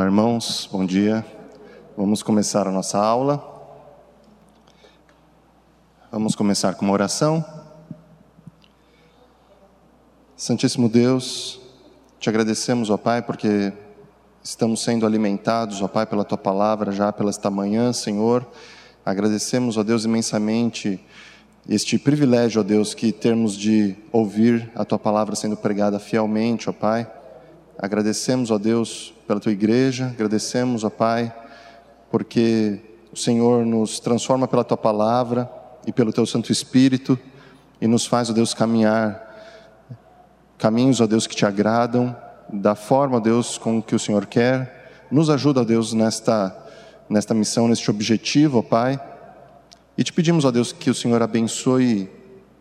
Olá, irmãos, bom dia. Vamos começar a nossa aula. Vamos começar com uma oração. Santíssimo Deus, te agradecemos, ó Pai, porque estamos sendo alimentados, ó Pai, pela tua palavra já pela esta manhã, Senhor. Agradecemos, ó Deus, imensamente este privilégio, ó Deus, que termos de ouvir a tua palavra sendo pregada fielmente, ó Pai. Agradecemos, ó Deus, pela tua igreja, agradecemos, ó Pai, porque o Senhor nos transforma pela tua palavra e pelo teu Santo Espírito e nos faz, ó Deus, caminhar caminhos, ó Deus, que te agradam, da forma, ó Deus, com que o Senhor quer. Nos ajuda, ó Deus, nesta, nesta missão, neste objetivo, ó Pai. E te pedimos, ó Deus, que o Senhor abençoe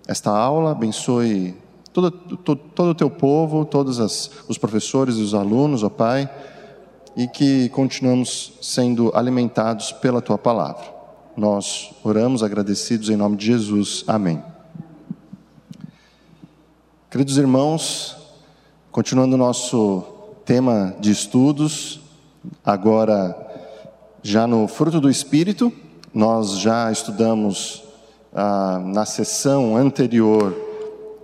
esta aula, abençoe todo, todo, todo o teu povo, todos as, os professores e os alunos, ó Pai, e que continuamos sendo alimentados pela tua palavra. Nós oramos agradecidos em nome de Jesus. Amém. Queridos irmãos, continuando nosso tema de estudos, agora já no fruto do Espírito, nós já estudamos ah, na sessão anterior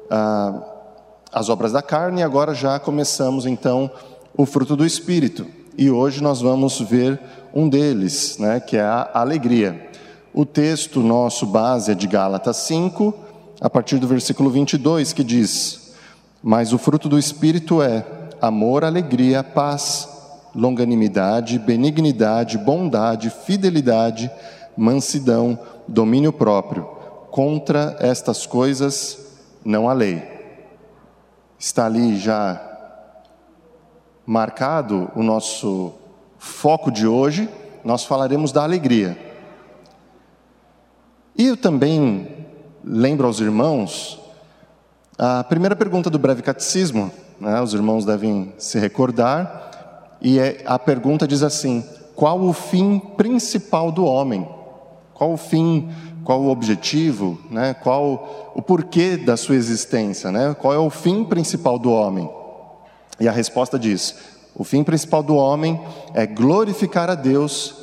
ah, as obras da carne e agora já começamos então o fruto do Espírito. E hoje nós vamos ver um deles, né, que é a alegria. O texto nosso base é de Gálatas 5, a partir do versículo 22, que diz: Mas o fruto do Espírito é amor, alegria, paz, longanimidade, benignidade, bondade, fidelidade, mansidão, domínio próprio. Contra estas coisas não há lei. Está ali já marcado o nosso foco de hoje, nós falaremos da alegria. E eu também lembro aos irmãos a primeira pergunta do breve catecismo, né, os irmãos devem se recordar, e é, a pergunta diz assim: qual o fim principal do homem? Qual o fim, qual o objetivo, né, qual o porquê da sua existência, né, qual é o fim principal do homem? E a resposta diz: o fim principal do homem é glorificar a Deus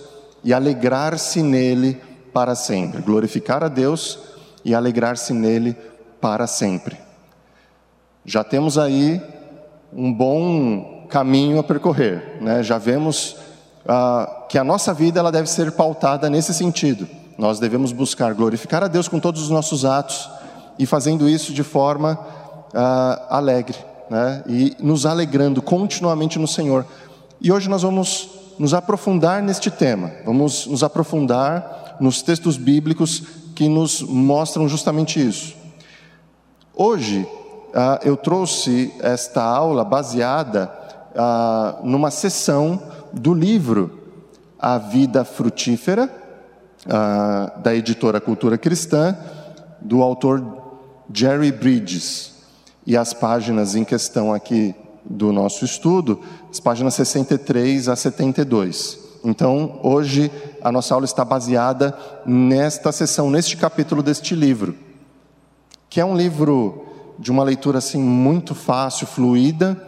e alegrar-se nele para sempre. Glorificar a Deus e alegrar-se nele para sempre. Já temos aí um bom caminho a percorrer, né? Já vemos ah, que a nossa vida ela deve ser pautada nesse sentido. Nós devemos buscar glorificar a Deus com todos os nossos atos e fazendo isso de forma ah, alegre, né? E nos alegrando continuamente no Senhor. E hoje nós vamos nos aprofundar neste tema. Vamos nos aprofundar nos textos bíblicos que nos mostram justamente isso. Hoje, ah, eu trouxe esta aula baseada ah, numa sessão do livro A Vida Frutífera, ah, da editora Cultura Cristã, do autor Jerry Bridges. E as páginas em questão aqui do nosso estudo, as páginas 63 a 72. Então, hoje a nossa aula está baseada nesta sessão, neste capítulo deste livro, que é um livro de uma leitura assim muito fácil, fluida,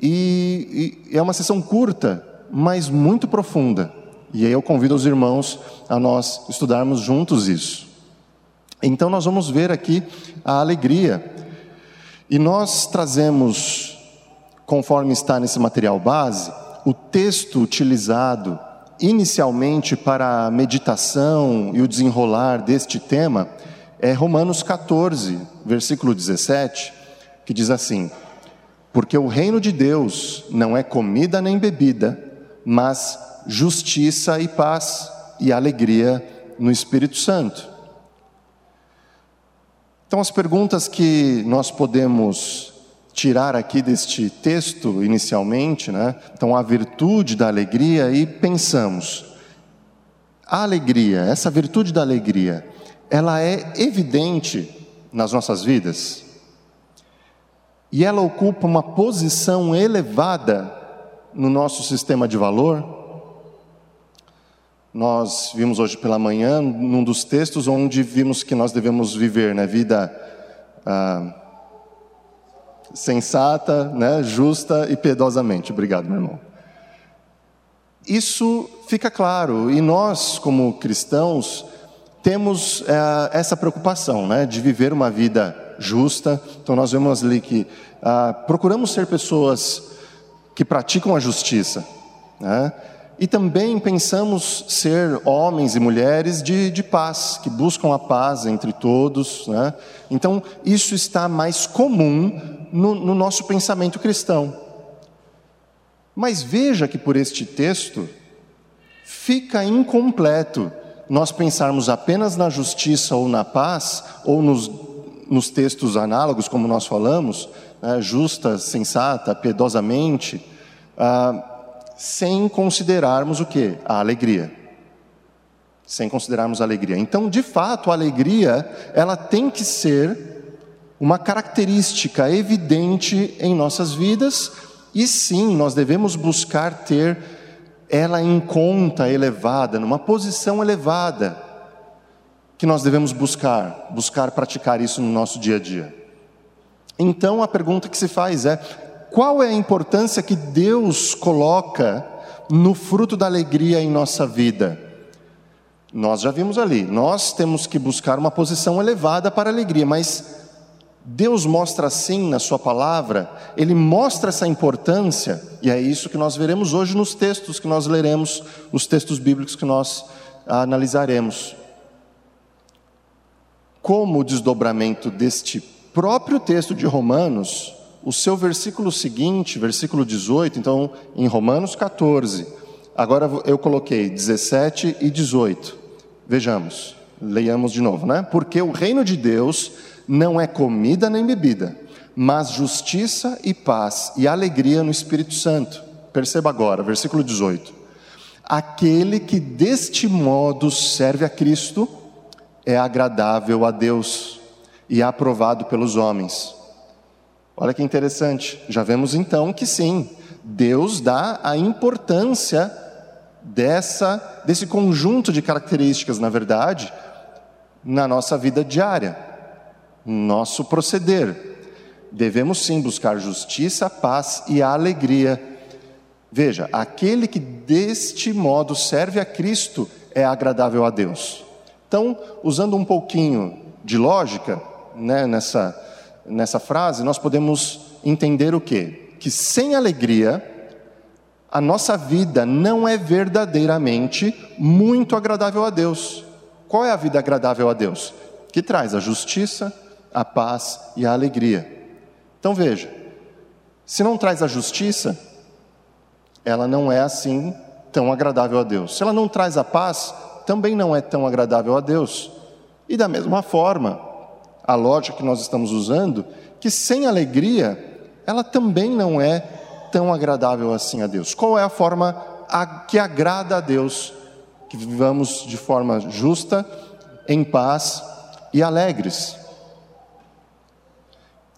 e, e é uma sessão curta, mas muito profunda. E aí eu convido os irmãos a nós estudarmos juntos isso. Então nós vamos ver aqui a alegria. E nós trazemos, conforme está nesse material base, o texto utilizado inicialmente para a meditação e o desenrolar deste tema é Romanos 14, versículo 17, que diz assim: Porque o reino de Deus não é comida nem bebida, mas justiça e paz e alegria no Espírito Santo. Então, as perguntas que nós podemos tirar aqui deste texto inicialmente, né? Então a virtude da alegria e pensamos. A alegria, essa virtude da alegria, ela é evidente nas nossas vidas. E ela ocupa uma posição elevada no nosso sistema de valor. Nós vimos hoje pela manhã, num dos textos, onde vimos que nós devemos viver na né? vida ah, sensata, né, justa e piedosamente. Obrigado, meu irmão. isso fica claro, e nós, como cristãos, temos é, essa preocupação né, de viver uma vida justa. Então, nós vemos ali que ah, procuramos ser pessoas que praticam a justiça. Né? E também pensamos ser homens e mulheres de, de paz, que buscam a paz entre todos. Né? Então, isso está mais comum no, no nosso pensamento cristão. Mas veja que por este texto fica incompleto nós pensarmos apenas na justiça ou na paz, ou nos, nos textos análogos, como nós falamos, né, justa, sensata, piedosamente. Ah, sem considerarmos o que? A alegria. Sem considerarmos a alegria. Então, de fato, a alegria, ela tem que ser uma característica evidente em nossas vidas, e sim, nós devemos buscar ter ela em conta elevada, numa posição elevada, que nós devemos buscar, buscar praticar isso no nosso dia a dia. Então a pergunta que se faz é: qual é a importância que Deus coloca no fruto da alegria em nossa vida? Nós já vimos ali, nós temos que buscar uma posição elevada para a alegria, mas Deus mostra assim na Sua palavra, Ele mostra essa importância, e é isso que nós veremos hoje nos textos que nós leremos, os textos bíblicos que nós analisaremos. Como o desdobramento deste próprio texto de Romanos o seu versículo seguinte, versículo 18, então em Romanos 14, agora eu coloquei 17 e 18. Vejamos, leiamos de novo, né? Porque o reino de Deus não é comida nem bebida, mas justiça e paz e alegria no Espírito Santo. Perceba agora, versículo 18. Aquele que deste modo serve a Cristo é agradável a Deus e aprovado pelos homens. Olha que interessante. Já vemos então que sim, Deus dá a importância dessa desse conjunto de características, na verdade, na nossa vida diária, nosso proceder. Devemos sim buscar justiça, paz e alegria. Veja, aquele que deste modo serve a Cristo é agradável a Deus. Então, usando um pouquinho de lógica, né, nessa nessa frase, nós podemos entender o quê? Que sem alegria, a nossa vida não é verdadeiramente muito agradável a Deus. Qual é a vida agradável a Deus? Que traz a justiça, a paz e a alegria. Então veja, se não traz a justiça, ela não é assim tão agradável a Deus. Se ela não traz a paz, também não é tão agradável a Deus. E da mesma forma, a lógica que nós estamos usando, que sem alegria, ela também não é tão agradável assim a Deus. Qual é a forma que agrada a Deus? Que vivamos de forma justa, em paz e alegres.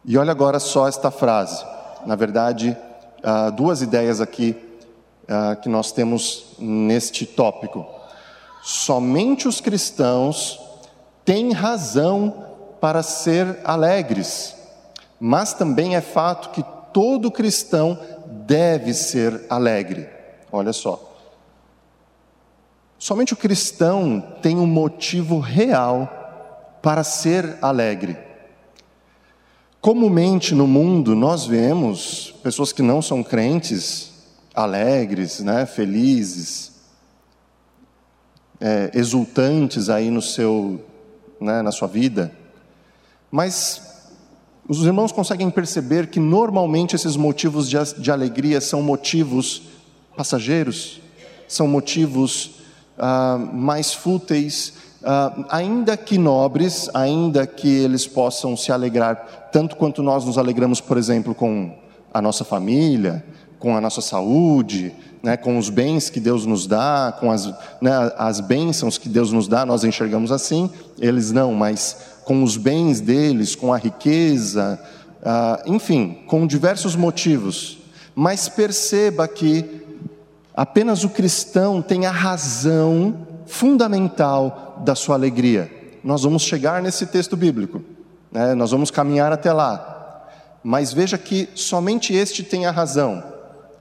E olha agora só esta frase. Na verdade, ah, duas ideias aqui ah, que nós temos neste tópico. Somente os cristãos têm razão para ser alegres, mas também é fato que todo cristão deve ser alegre. Olha só. Somente o cristão tem um motivo real para ser alegre. Comumente no mundo nós vemos pessoas que não são crentes alegres, né, felizes, é, exultantes aí no seu, né, na sua vida. Mas os irmãos conseguem perceber que normalmente esses motivos de, alegria são motivos passageiros, são motivos ah, mais fúteis, ah, ainda que nobres, ainda que eles possam se alegrar tanto quanto nós nos alegramos, por exemplo, com a nossa família, com a nossa saúde, né, com os bens que Deus nos dá, com as, né, as bênçãos que Deus nos dá, nós enxergamos assim, eles não, mas com os bens deles, com a riqueza, ah, enfim, com diversos motivos. Mas perceba que apenas o cristão tem a razão fundamental da sua alegria. Nós vamos chegar nesse texto bíblico, né? nós vamos caminhar até lá. Mas veja que somente este tem a razão.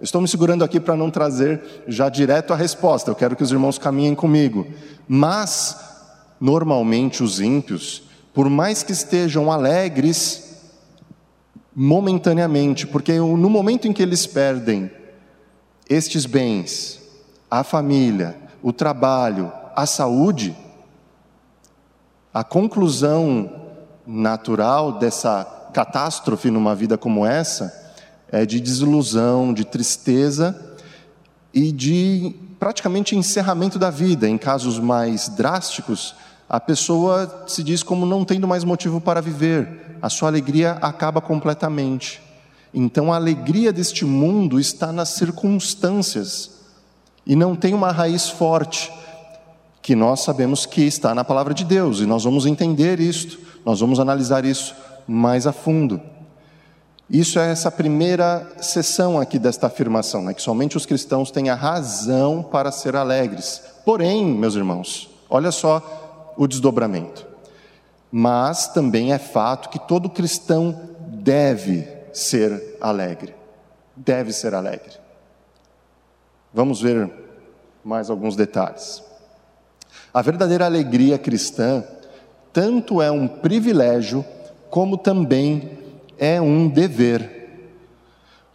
Estou me segurando aqui para não trazer já direto a resposta, eu quero que os irmãos caminhem comigo. Mas, normalmente, os ímpios, por mais que estejam alegres, momentaneamente, porque no momento em que eles perdem estes bens, a família, o trabalho, a saúde, a conclusão natural dessa catástrofe numa vida como essa é de desilusão, de tristeza e de praticamente encerramento da vida. Em casos mais drásticos, a pessoa se diz como não tendo mais motivo para viver, a sua alegria acaba completamente. Então a alegria deste mundo está nas circunstâncias e não tem uma raiz forte, que nós sabemos que está na palavra de Deus, e nós vamos entender isto, nós vamos analisar isso mais a fundo. Isso é essa primeira sessão aqui desta afirmação, né, que somente os cristãos têm a razão para ser alegres. Porém, meus irmãos, olha só o desdobramento. Mas também é fato que todo cristão deve ser alegre. Deve ser alegre. Vamos ver mais alguns detalhes. A verdadeira alegria cristã tanto é um privilégio como também é um dever.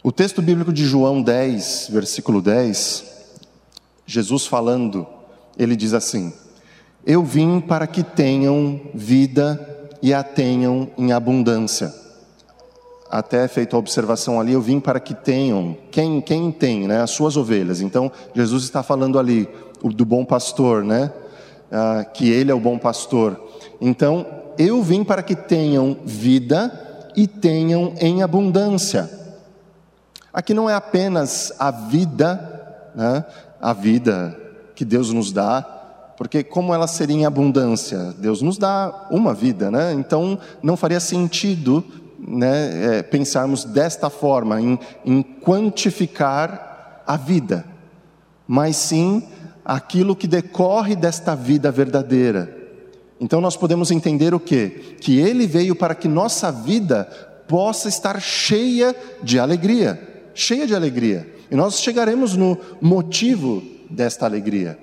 O texto bíblico de João 10, versículo 10, Jesus falando, ele diz assim: Eu vim para que tenham vida e a tenham em abundância. Até feito a observação ali, eu vim para que tenham, quem, quem tem, né, as suas ovelhas. Então, Jesus está falando ali do bom pastor, né, ah, que ele é o bom pastor. Então, eu vim para que tenham vida e tenham em abundância. Aqui não é apenas a vida, né, a vida que Deus nos dá, porque como ela seria em abundância? Deus nos dá uma vida, né? Então não faria sentido né, é, pensarmos desta forma, em, em quantificar a vida, mas sim aquilo que decorre desta vida verdadeira então nós podemos entender o quê? Que ele veio para que nossa vida possa estar cheia de alegria, cheia de alegria. E nós chegaremos no motivo desta alegria.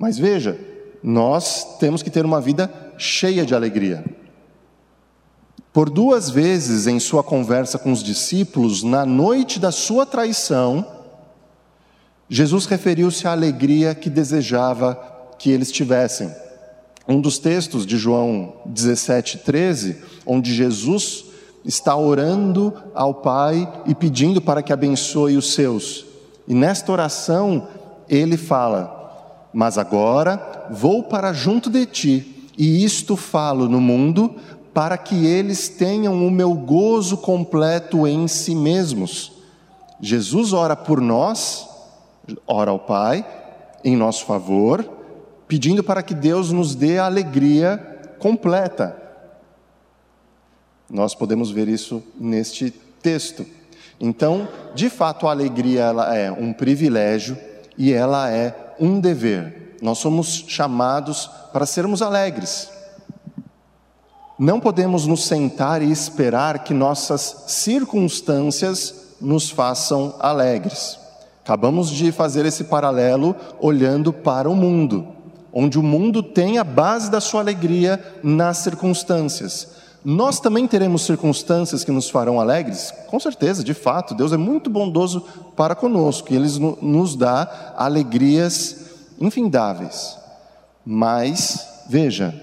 Mas veja, nós temos que ter uma vida cheia de alegria. Por duas vezes em sua conversa com os discípulos, na noite da sua traição, Jesus referiu-se à alegria que desejava que eles tivessem. Um dos textos de João 17, 13, onde Jesus está orando ao Pai e pedindo para que abençoe os seus. E nesta oração ele fala: Mas agora vou para junto de ti, e isto falo no mundo, para que eles tenham o meu gozo completo em si mesmos. Jesus ora por nós, ora ao Pai, em nosso favor, pedindo para que Deus nos dê a alegria completa. Nós podemos ver isso neste texto. Então, de fato, a alegria ela é um privilégio e ela é um dever. Nós somos chamados para sermos alegres. Não podemos nos sentar e esperar que nossas circunstâncias nos façam alegres. Acabamos de fazer esse paralelo olhando para o mundo onde o mundo tem a base da sua alegria nas circunstâncias. Nós também teremos circunstâncias que nos farão alegres? Com certeza, de fato, Deus é muito bondoso para conosco e Ele nos dá alegrias infindáveis. Mas, veja,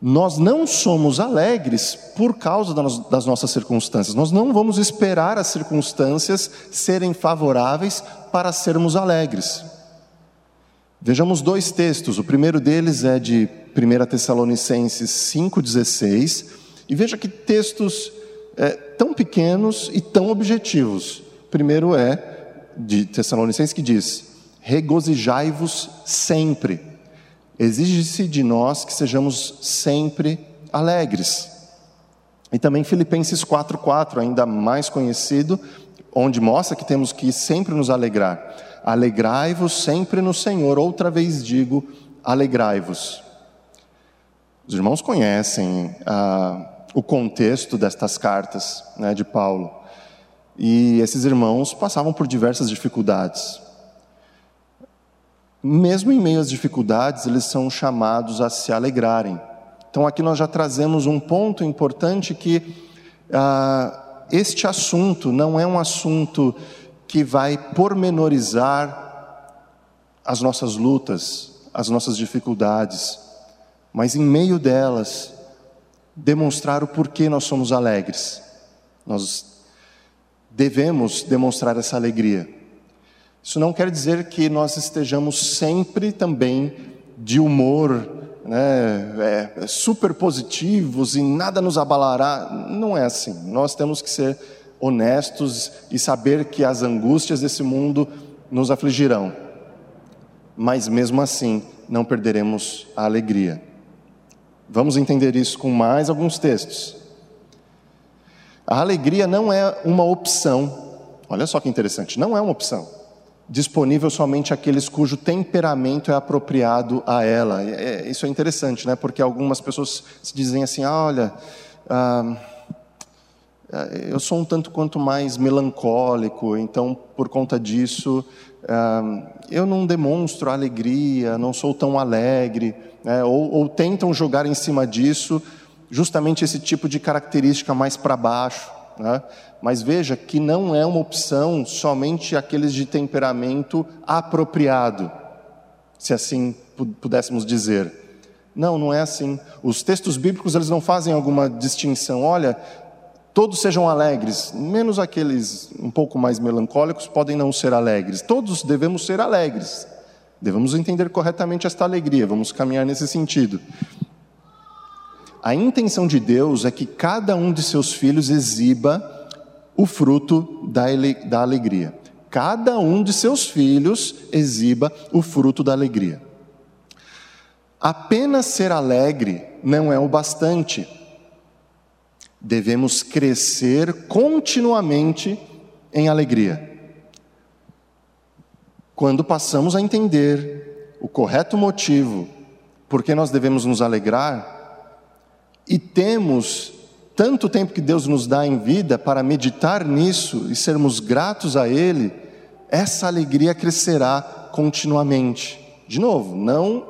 nós não somos alegres por causa das nossas circunstâncias, nós não vamos esperar as circunstâncias serem favoráveis para sermos alegres. Vejamos dois textos. O primeiro deles é de 1 Tessalonicenses 5,16. E veja que textos é, tão pequenos e tão objetivos. Primeiro é de Tessalonicenses que diz: Regozijai-vos sempre. Exige-se de nós que sejamos sempre alegres. E também Filipenses 4,4, ainda mais conhecido, onde mostra que temos que sempre nos alegrar. Alegrai-vos sempre no Senhor. Outra vez digo, alegrai-vos. Os irmãos conhecem ah, o contexto destas cartas né, de Paulo. E esses irmãos passavam por diversas dificuldades. Mesmo em meio às dificuldades, eles são chamados a se alegrarem. Então, aqui nós já trazemos um ponto importante que ah, este assunto não é um assunto que vai pormenorizar as nossas lutas, as nossas dificuldades, mas em meio delas, demonstrar o porquê nós somos alegres. Nós devemos demonstrar essa alegria. Isso não quer dizer que nós estejamos sempre também de humor, né, é, super positivos e nada nos abalará. Não é assim. Nós temos que ser honestos e saber que as angústias desse mundo nos afligirão. Mas mesmo assim, não perderemos a alegria. Vamos entender isso com mais alguns textos. A alegria não é uma opção, olha só que interessante, não é uma opção, disponível somente àqueles cujo temperamento é apropriado a ela. É, isso é interessante, né? porque algumas pessoas se dizem assim: ah, olha, ah, eu sou um tanto quanto mais melancólico, então por conta disso eu não demonstro alegria, não sou tão alegre, né? ou, ou tentam jogar em cima disso justamente esse tipo de característica mais para baixo. Né? Mas veja que não é uma opção somente aqueles de temperamento apropriado, se assim pudéssemos dizer. Não, não é assim. Os textos bíblicos eles não fazem alguma distinção. Olha, Todos sejam alegres, menos aqueles um pouco mais melancólicos podem não ser alegres. Todos devemos ser alegres. Devemos entender corretamente esta alegria, vamos caminhar nesse sentido. A intenção de Deus é que cada um de seus filhos exiba o fruto da alegria. Cada um de seus filhos exiba o fruto da alegria. Apenas ser alegre não é o bastante devemos crescer continuamente em alegria. Quando passamos a entender o correto motivo por que nós devemos nos alegrar, e temos tanto tempo que Deus nos dá em vida para meditar nisso e sermos gratos a Ele, essa alegria crescerá continuamente. De novo, não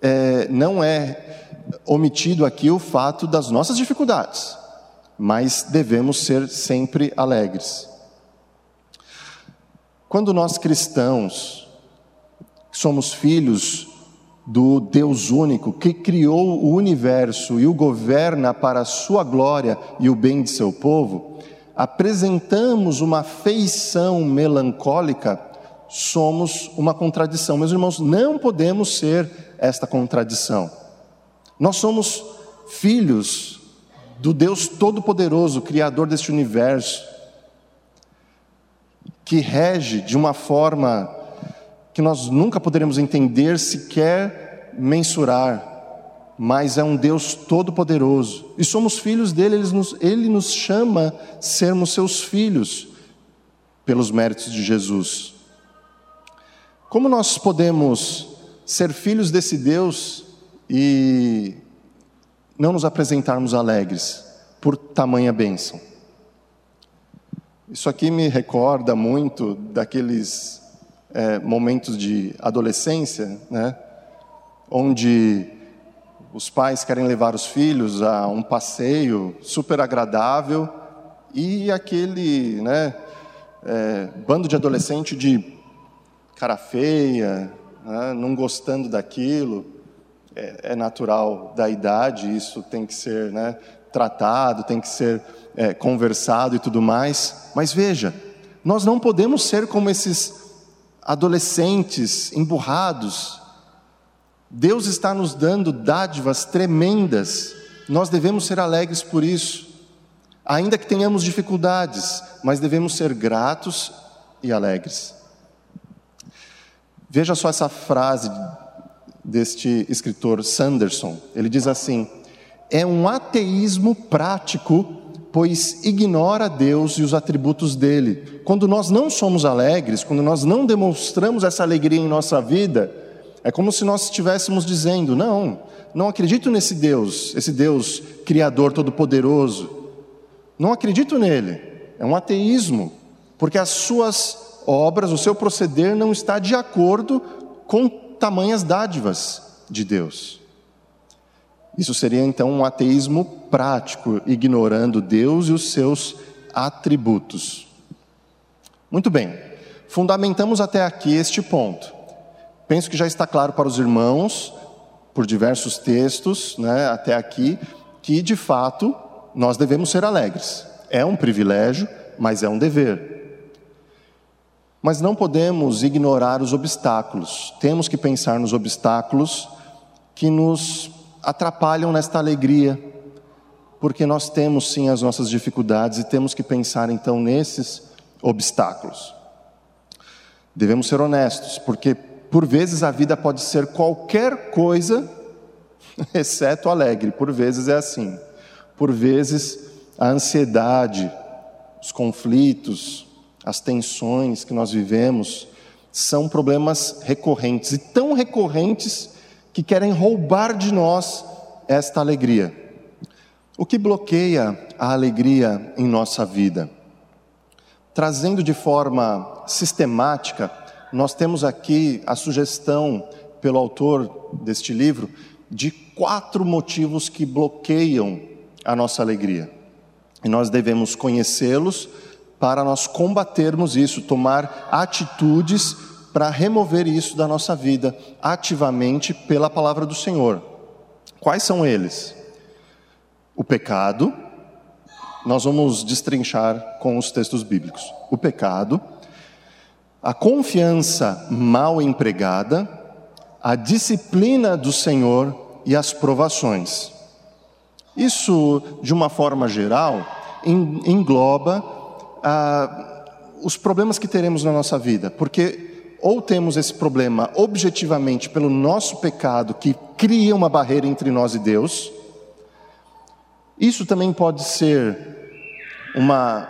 é, não é omitido aqui o fato das nossas dificuldades, mas devemos ser sempre alegres. Quando nós cristãos somos filhos do Deus único que criou o universo e o governa para a sua glória e o bem de seu povo, apresentamos uma feição melancólica, somos uma contradição. Meus irmãos, não podemos ser esta contradição. Nós somos filhos do Deus Todo-Poderoso, Criador deste universo, que rege de uma forma que nós nunca poderemos entender, sequer mensurar, mas é um Deus Todo-Poderoso, e somos filhos dele, ele nos, ele nos chama sermos seus filhos, pelos méritos de Jesus. Como nós podemos ser filhos desse Deus e não nos apresentarmos alegres por tamanha bênção. Isso aqui me recorda muito daqueles é, momentos de adolescência, né, onde os pais querem levar os filhos a um passeio super agradável e aquele né, é, bando de adolescente de cara feia, né, não gostando daquilo, é, é, natural da idade, isso tem que ser né, tratado, tem que ser é, conversado e tudo mais. Mas veja, nós não podemos ser como esses adolescentes emburrados. Deus está nos dando dádivas tremendas, nós devemos ser alegres por isso, ainda que tenhamos dificuldades, mas devemos ser gratos e alegres. Veja só essa frase deste escritor Sanderson. Ele diz assim: é um ateísmo prático, pois ignora Deus e os atributos dele. Quando nós não somos alegres, quando nós não demonstramos essa alegria em nossa vida, é como se nós estivéssemos dizendo: não, não acredito nesse Deus, esse Deus Criador Todo-Poderoso, não acredito nele. É um ateísmo, porque as suas obras, o seu proceder não está de acordo com tamanhas dádivas de Deus. Isso seria então um ateísmo prático, ignorando Deus e os seus atributos. Muito bem, fundamentamos até aqui este ponto. Penso que já está claro para os irmãos, por diversos textos, né, até aqui, que de fato nós devemos ser alegres. É um privilégio, mas é um dever. Mas não podemos ignorar os obstáculos. Temos que pensar nos obstáculos que nos atrapalham nesta alegria, porque nós temos sim as nossas dificuldades e temos que pensar então nesses obstáculos. Devemos ser honestos, porque por vezes a vida pode ser qualquer coisa, exceto alegre, por vezes é assim. Por vezes a ansiedade, os conflitos, as tensões que nós vivemos são problemas recorrentes e tão recorrentes que querem roubar de nós esta alegria. O que bloqueia a alegria em nossa vida? Trazendo de forma sistemática, nós temos aqui a sugestão pelo autor deste livro de quatro motivos que bloqueiam a nossa alegria. E nós devemos conhecê-los para nós combatermos isso, tomar atitudes para remover isso da nossa vida ativamente pela palavra do Senhor. Quais são eles? O pecado, nós vamos destrinchar com os textos bíblicos. O pecado, a confiança mal empregada, a disciplina do Senhor e as provações. Isso, de uma forma geral, engloba ah, os problemas que teremos na nossa vida, porque ou temos esse problema objetivamente pelo nosso pecado que cria uma barreira entre nós e Deus. Isso também pode ser uma,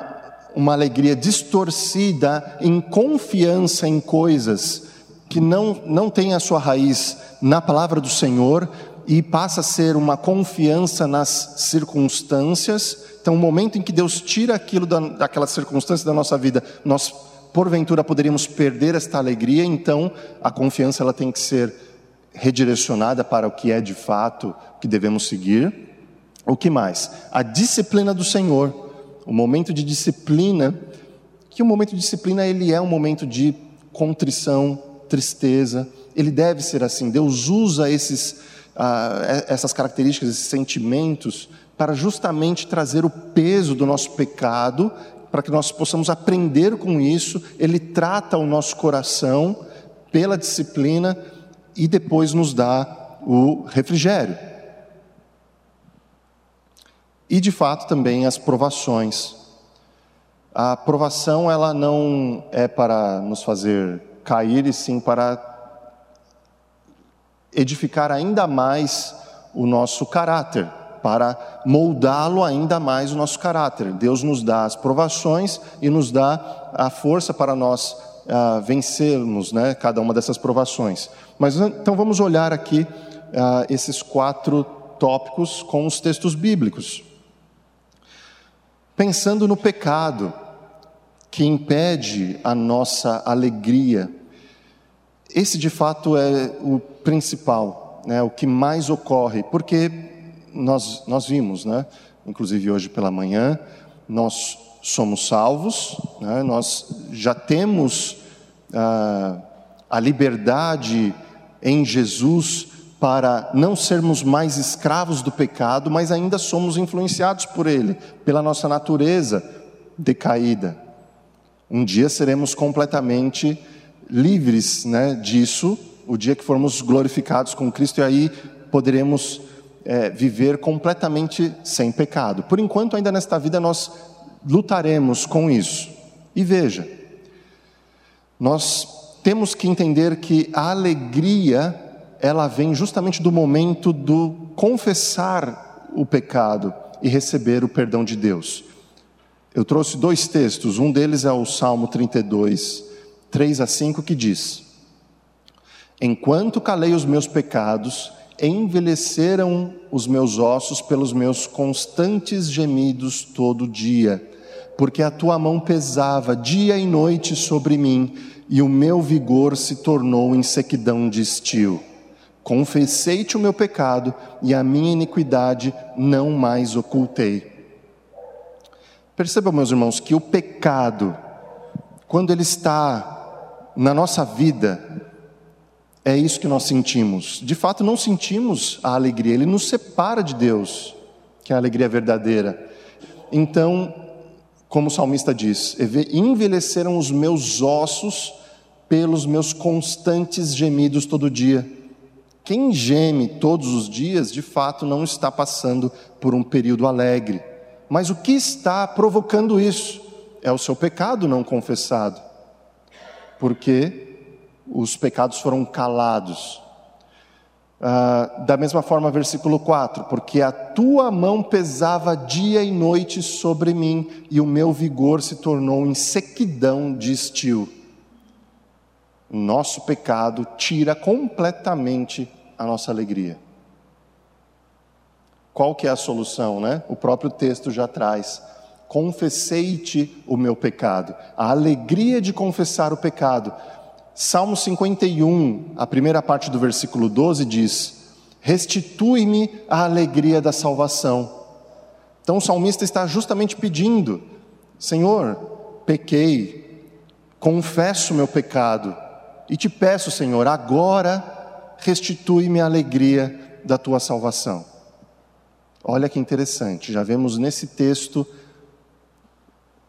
uma alegria distorcida em confiança em coisas que não, não tem a sua raiz na palavra do Senhor e passa a ser uma confiança nas circunstâncias. Então, o momento em que Deus tira aquilo da, daquela circunstância da nossa vida, nós porventura poderíamos perder esta alegria, então a confiança ela tem que ser redirecionada para o que é de fato que devemos seguir. O que mais? A disciplina do Senhor, o momento de disciplina, que o momento de disciplina ele é um momento de contrição, tristeza, ele deve ser assim. Deus usa esses, uh, essas características, esses sentimentos, para justamente trazer o peso do nosso pecado para que nós possamos aprender com isso. Ele trata o nosso coração pela disciplina e depois nos dá o refrigério. E de fato também as provações. A provação ela não é para nos fazer cair e sim para edificar ainda mais o nosso caráter para moldá-lo ainda mais o nosso caráter. Deus nos dá as provações e nos dá a força para nós uh, vencermos né, cada uma dessas provações. Mas então vamos olhar aqui uh, esses quatro tópicos com os textos bíblicos. Pensando no pecado que impede a nossa alegria, esse de fato é o principal, né, o que mais ocorre, porque nós, nós vimos, né? inclusive hoje pela manhã, nós somos salvos, né? nós já temos ah, a liberdade em Jesus para não sermos mais escravos do pecado, mas ainda somos influenciados por ele, pela nossa natureza decaída. Um dia seremos completamente livres né, disso, o dia que formos glorificados com Cristo, e aí poderemos é, viver completamente sem pecado. Por enquanto, ainda nesta vida, nós lutaremos com isso. E veja, nós temos que entender que a alegria, ela vem justamente do momento do confessar o pecado e receber o perdão de Deus. Eu trouxe dois textos, um deles é o Salmo 32, 3 a 5, que diz: Enquanto calei os meus pecados, envelheceram os meus ossos pelos meus constantes gemidos todo dia. porque a tua mão pesava dia e noite sobre mim, e o meu vigor se tornou em sequidão de estio. Confessei-te o meu pecado, e a minha iniquidade não mais ocultei. Percebam, meus irmãos, que o pecado, quando ele está na nossa vida, é isso que nós sentimos. De fato, não sentimos a alegria, ele nos separa de Deus, que é a alegria verdadeira. Então, como o salmista diz, envelheceram os meus ossos pelos meus constantes gemidos todo dia. Quem geme todos os dias, de fato, não está passando por um período alegre. Mas o que está provocando isso? É o seu pecado não confessado. Porque os pecados foram calados. Ah, da mesma forma, versículo 4: Porque a tua mão pesava dia e noite sobre mim, e o meu vigor se tornou em sequidão de estio. Nosso pecado tira completamente a nossa alegria. Qual que é a solução, né? O próprio texto já traz. Confessei-te o meu pecado. A alegria de confessar o pecado. Salmo 51, a primeira parte do versículo 12 diz: Restitui-me a alegria da salvação. Então o salmista está justamente pedindo: Senhor, pequei, confesso meu pecado e te peço, Senhor, agora restitui-me a alegria da tua salvação. Olha que interessante, já vemos nesse texto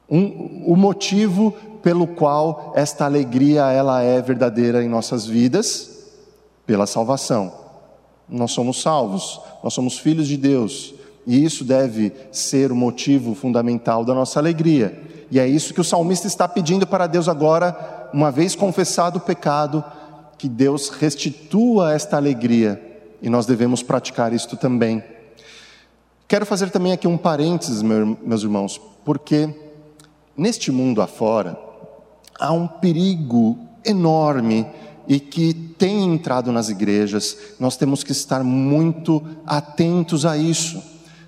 um, o motivo pelo qual esta alegria ela é verdadeira em nossas vidas, pela salvação. Nós somos salvos, nós somos filhos de Deus, e isso deve ser o motivo fundamental da nossa alegria. E é isso que o salmista está pedindo para Deus agora, uma vez confessado o pecado, que Deus restitua esta alegria e nós devemos praticar isto também. Quero fazer também aqui um parênteses, meus irmãos, porque neste mundo afora há um perigo enorme e que tem entrado nas igrejas, nós temos que estar muito atentos a isso.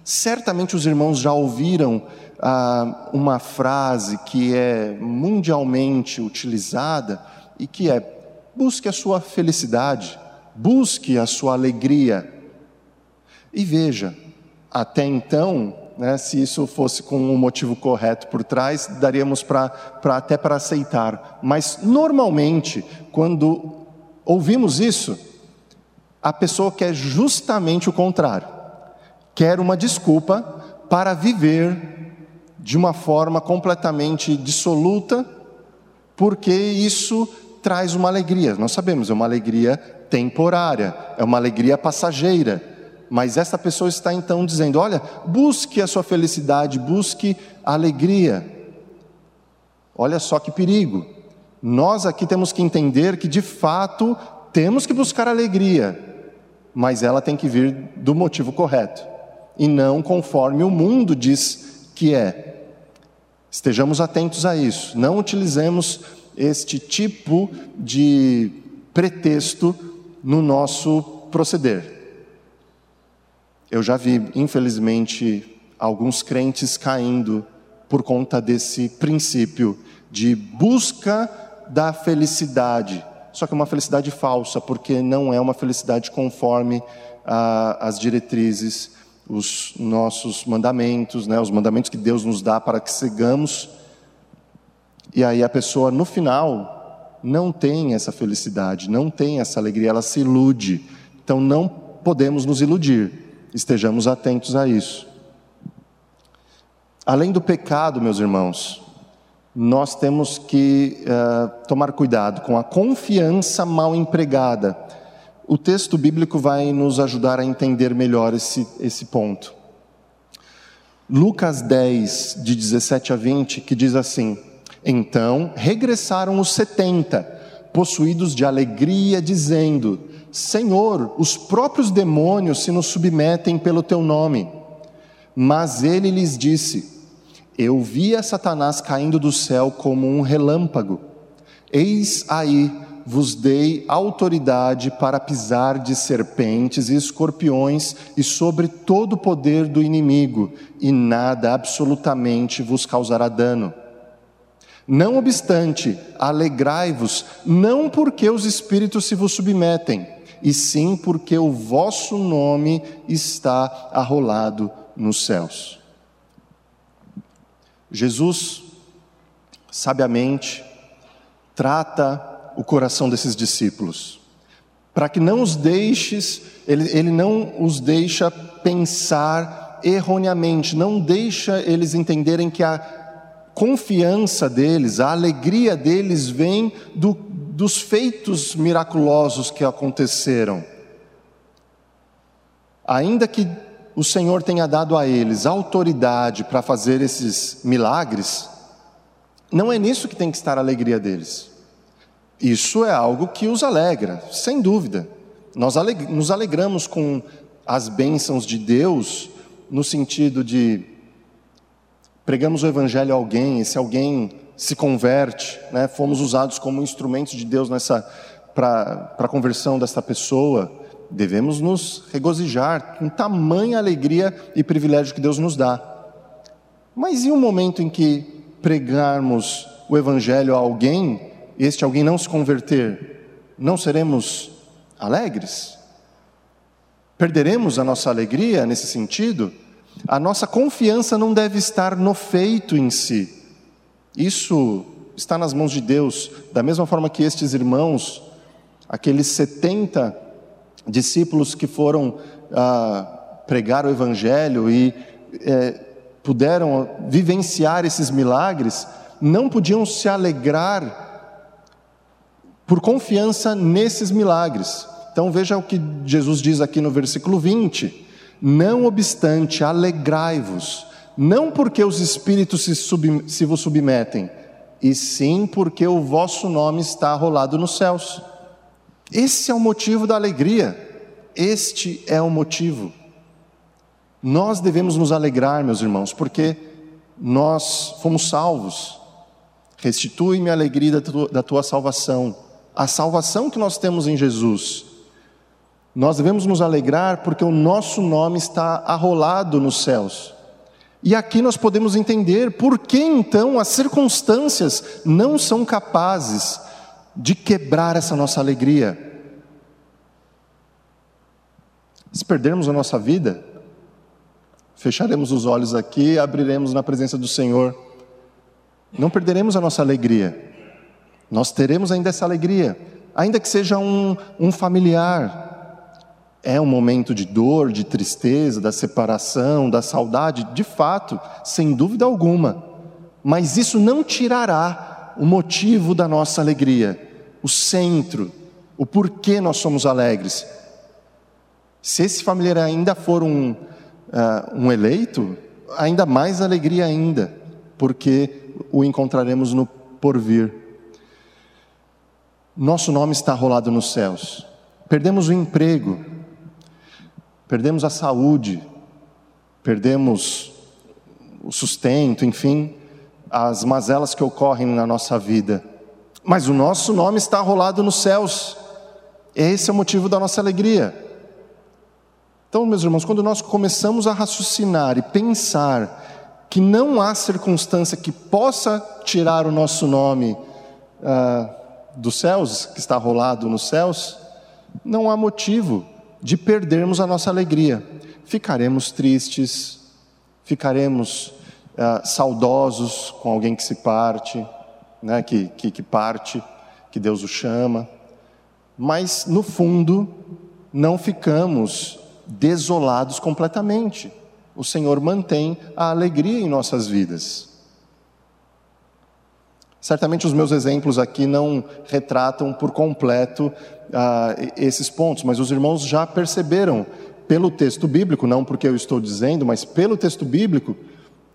Certamente os irmãos já ouviram ah, uma frase que é mundialmente utilizada e que é Busque a sua felicidade, busque a sua alegria. E veja, até então, né, se isso fosse com um motivo correto por trás, daríamos para até para aceitar. Mas normalmente, quando ouvimos isso, a pessoa quer justamente o contrário. Quer uma desculpa para viver de uma forma completamente dissoluta, porque isso traz uma alegria. Nós sabemos, é uma alegria temporária, é uma alegria passageira. Mas essa pessoa está então dizendo: olha, busque a sua felicidade, busque a alegria. Olha só que perigo. Nós aqui temos que entender que de fato temos que buscar alegria, mas ela tem que vir do motivo correto e não conforme o mundo diz que é. Estejamos atentos a isso, não utilizemos este tipo de pretexto no nosso proceder. Eu já vi, infelizmente, alguns crentes caindo por conta desse princípio de busca da felicidade. Só que é uma felicidade falsa, porque não é uma felicidade conforme as diretrizes, os nossos mandamentos, né, os mandamentos que Deus nos dá para que sigamos e aí a pessoa, no final, não tem essa felicidade, não tem essa alegria, ela se ilude. Então não podemos nos iludir, estejamos atentos a isso. Além do pecado, meus irmãos, nós temos que uh, tomar cuidado com a confiança mal empregada. O texto bíblico vai nos ajudar a entender melhor esse, esse ponto. Lucas 10, de 17 a 20, que diz assim: então regressaram os setenta, possuídos de alegria, dizendo: Senhor, os próprios demônios se nos submetem pelo teu nome. Mas ele lhes disse: Eu via Satanás caindo do céu como um relâmpago. Eis aí vos dei autoridade para pisar de serpentes e escorpiões e sobre todo o poder do inimigo, e nada absolutamente vos causará dano. Não obstante, alegrai-vos, não porque os espíritos se vos submetem, e sim porque o vosso nome está arrolado nos céus. Jesus, sabiamente, trata o coração desses discípulos, para que não os deixes, ele, ele não os deixa pensar erroneamente, não deixa eles entenderem que a confiança deles, a alegria deles vem do, dos feitos miraculosos que aconteceram. Ainda que o Senhor tenha dado a eles autoridade para fazer esses milagres, não é nisso que tem que estar a alegria deles. Isso é algo que os alegra, sem dúvida. Nós nos alegramos com as bênçãos de Deus, no sentido de pregamos o Evangelho a alguém, e se alguém se converte, né, fomos usados como instrumentos de Deus nessa para a conversão desta pessoa, devemos nos regozijar com tamanha alegria e privilégio que Deus nos dá. Mas e o momento em que pregarmos o Evangelho a alguém este alguém não se converter, não seremos alegres? Perderemos a nossa alegria nesse sentido? A nossa confiança não deve estar no feito em si. Isso está nas mãos de Deus, da mesma forma que estes irmãos, aqueles 70 discípulos que foram ah, pregar o Evangelho e eh, puderam vivenciar esses milagres, não podiam se alegrar por confiança nesses milagres. Então veja o que Jesus diz aqui no versículo 20: Não obstante, alegrai-vos, não porque os espíritos se, sub, se vos submetem, e sim porque o vosso nome está arrolado nos céus. Esse é o motivo da alegria, este é o motivo. Nós devemos nos alegrar, meus irmãos, porque nós fomos salvos. Restitui-me a alegria da tua, da tua salvação a salvação que nós temos em Jesus. Nós devemos nos alegrar porque o nosso nome está arrolado nos céus. E aqui nós podemos entender por que então as circunstâncias não são capazes de quebrar essa nossa alegria. Se perdermos a nossa vida, fecharemos os olhos aqui, abriremos na presença do Senhor, não perderemos a nossa alegria. Nós teremos ainda essa alegria, ainda que seja um, um familiar. É um momento de dor, de tristeza, da separação, da saudade, de fato, sem dúvida alguma. Mas isso não tirará o motivo da nossa alegria, o centro, o porquê nós somos alegres. Se esse familiar ainda for um, uh, um eleito, ainda mais alegria ainda, porque o encontraremos no porvir. Nosso nome está rolado nos céus. Perdemos o emprego, perdemos a saúde, perdemos o sustento, enfim, as mazelas que ocorrem na nossa vida. Mas o nosso nome está rolado nos céus. Esse é o motivo da nossa alegria. Então, meus irmãos, quando nós começamos a raciocinar e pensar que não há circunstância que possa tirar o nosso nome uh, dos céus, que está rolado nos céus, não há motivo de perdermos a nossa alegria. Ficaremos tristes, ficaremos ah, saudosos com alguém que se parte, né, que, que, que parte, que Deus o chama, mas no fundo não ficamos desolados completamente. O Senhor mantém a alegria em nossas vidas. Certamente os meus exemplos aqui não retratam por completo uh, esses pontos, mas os irmãos já perceberam pelo texto bíblico, não porque eu estou dizendo, mas pelo texto bíblico,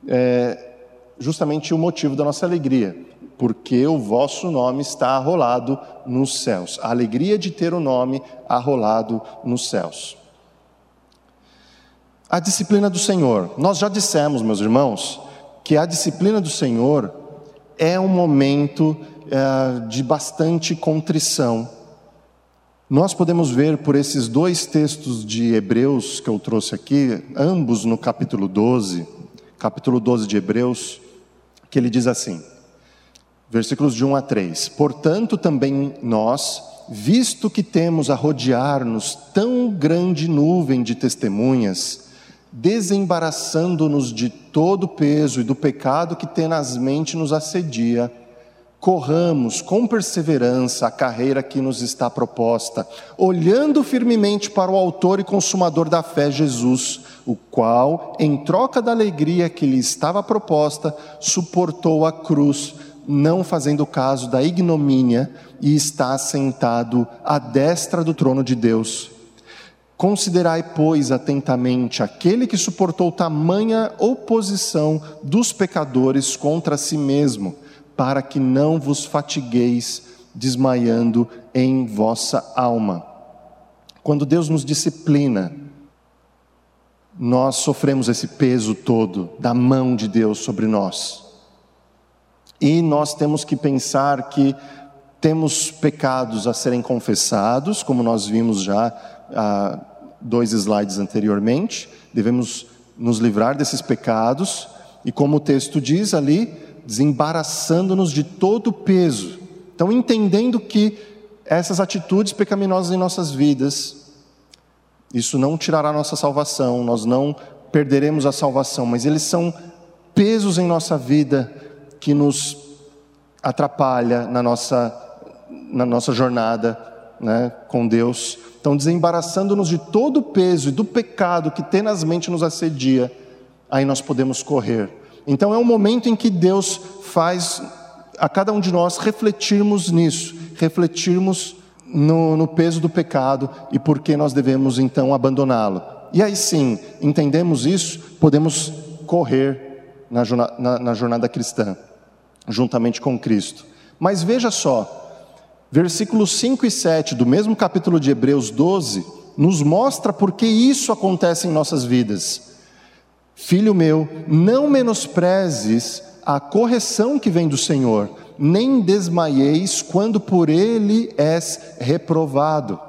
é, justamente o motivo da nossa alegria, porque o vosso nome está arrolado nos céus. A alegria de ter o nome arrolado nos céus. A disciplina do Senhor. Nós já dissemos, meus irmãos, que a disciplina do Senhor é um momento é, de bastante contrição. Nós podemos ver por esses dois textos de Hebreus que eu trouxe aqui, ambos no capítulo 12, capítulo 12 de Hebreus, que ele diz assim, versículos de 1 a 3: Portanto, também nós, visto que temos a rodear-nos tão grande nuvem de testemunhas, desembaraçando-nos de todo o peso e do pecado que tenazmente nos assedia, corramos com perseverança a carreira que nos está proposta, olhando firmemente para o Autor e Consumador da fé, Jesus, o qual, em troca da alegria que lhe estava proposta, suportou a cruz, não fazendo caso da ignomínia, e está sentado à destra do trono de Deus. Considerai, pois, atentamente aquele que suportou tamanha oposição dos pecadores contra si mesmo para que não vos fatigueis desmaiando em vossa alma. Quando Deus nos disciplina, nós sofremos esse peso todo da mão de Deus sobre nós. E nós temos que pensar que temos pecados a serem confessados, como nós vimos já há dois slides anteriormente, devemos nos livrar desses pecados, e como o texto diz ali, desembaraçando-nos de todo o peso. Então, entendendo que essas atitudes pecaminosas em nossas vidas, isso não tirará nossa salvação, nós não perderemos a salvação, mas eles são pesos em nossa vida que nos atrapalha na nossa, na nossa jornada né, com Deus. Então, desembaraçando-nos de todo o peso e do pecado que tenazmente nos assedia, aí nós podemos correr então é um momento em que Deus faz a cada um de nós refletirmos nisso, refletirmos no, no peso do pecado e por que nós devemos então abandoná-lo. E aí sim, entendemos isso, podemos correr na, na, na jornada cristã, juntamente com Cristo. Mas veja só, versículos 5 e 7 do mesmo capítulo de Hebreus 12 nos mostra por que isso acontece em nossas vidas. Filho meu, não menosprezes a correção que vem do Senhor, nem desmaieis quando por ele és reprovado.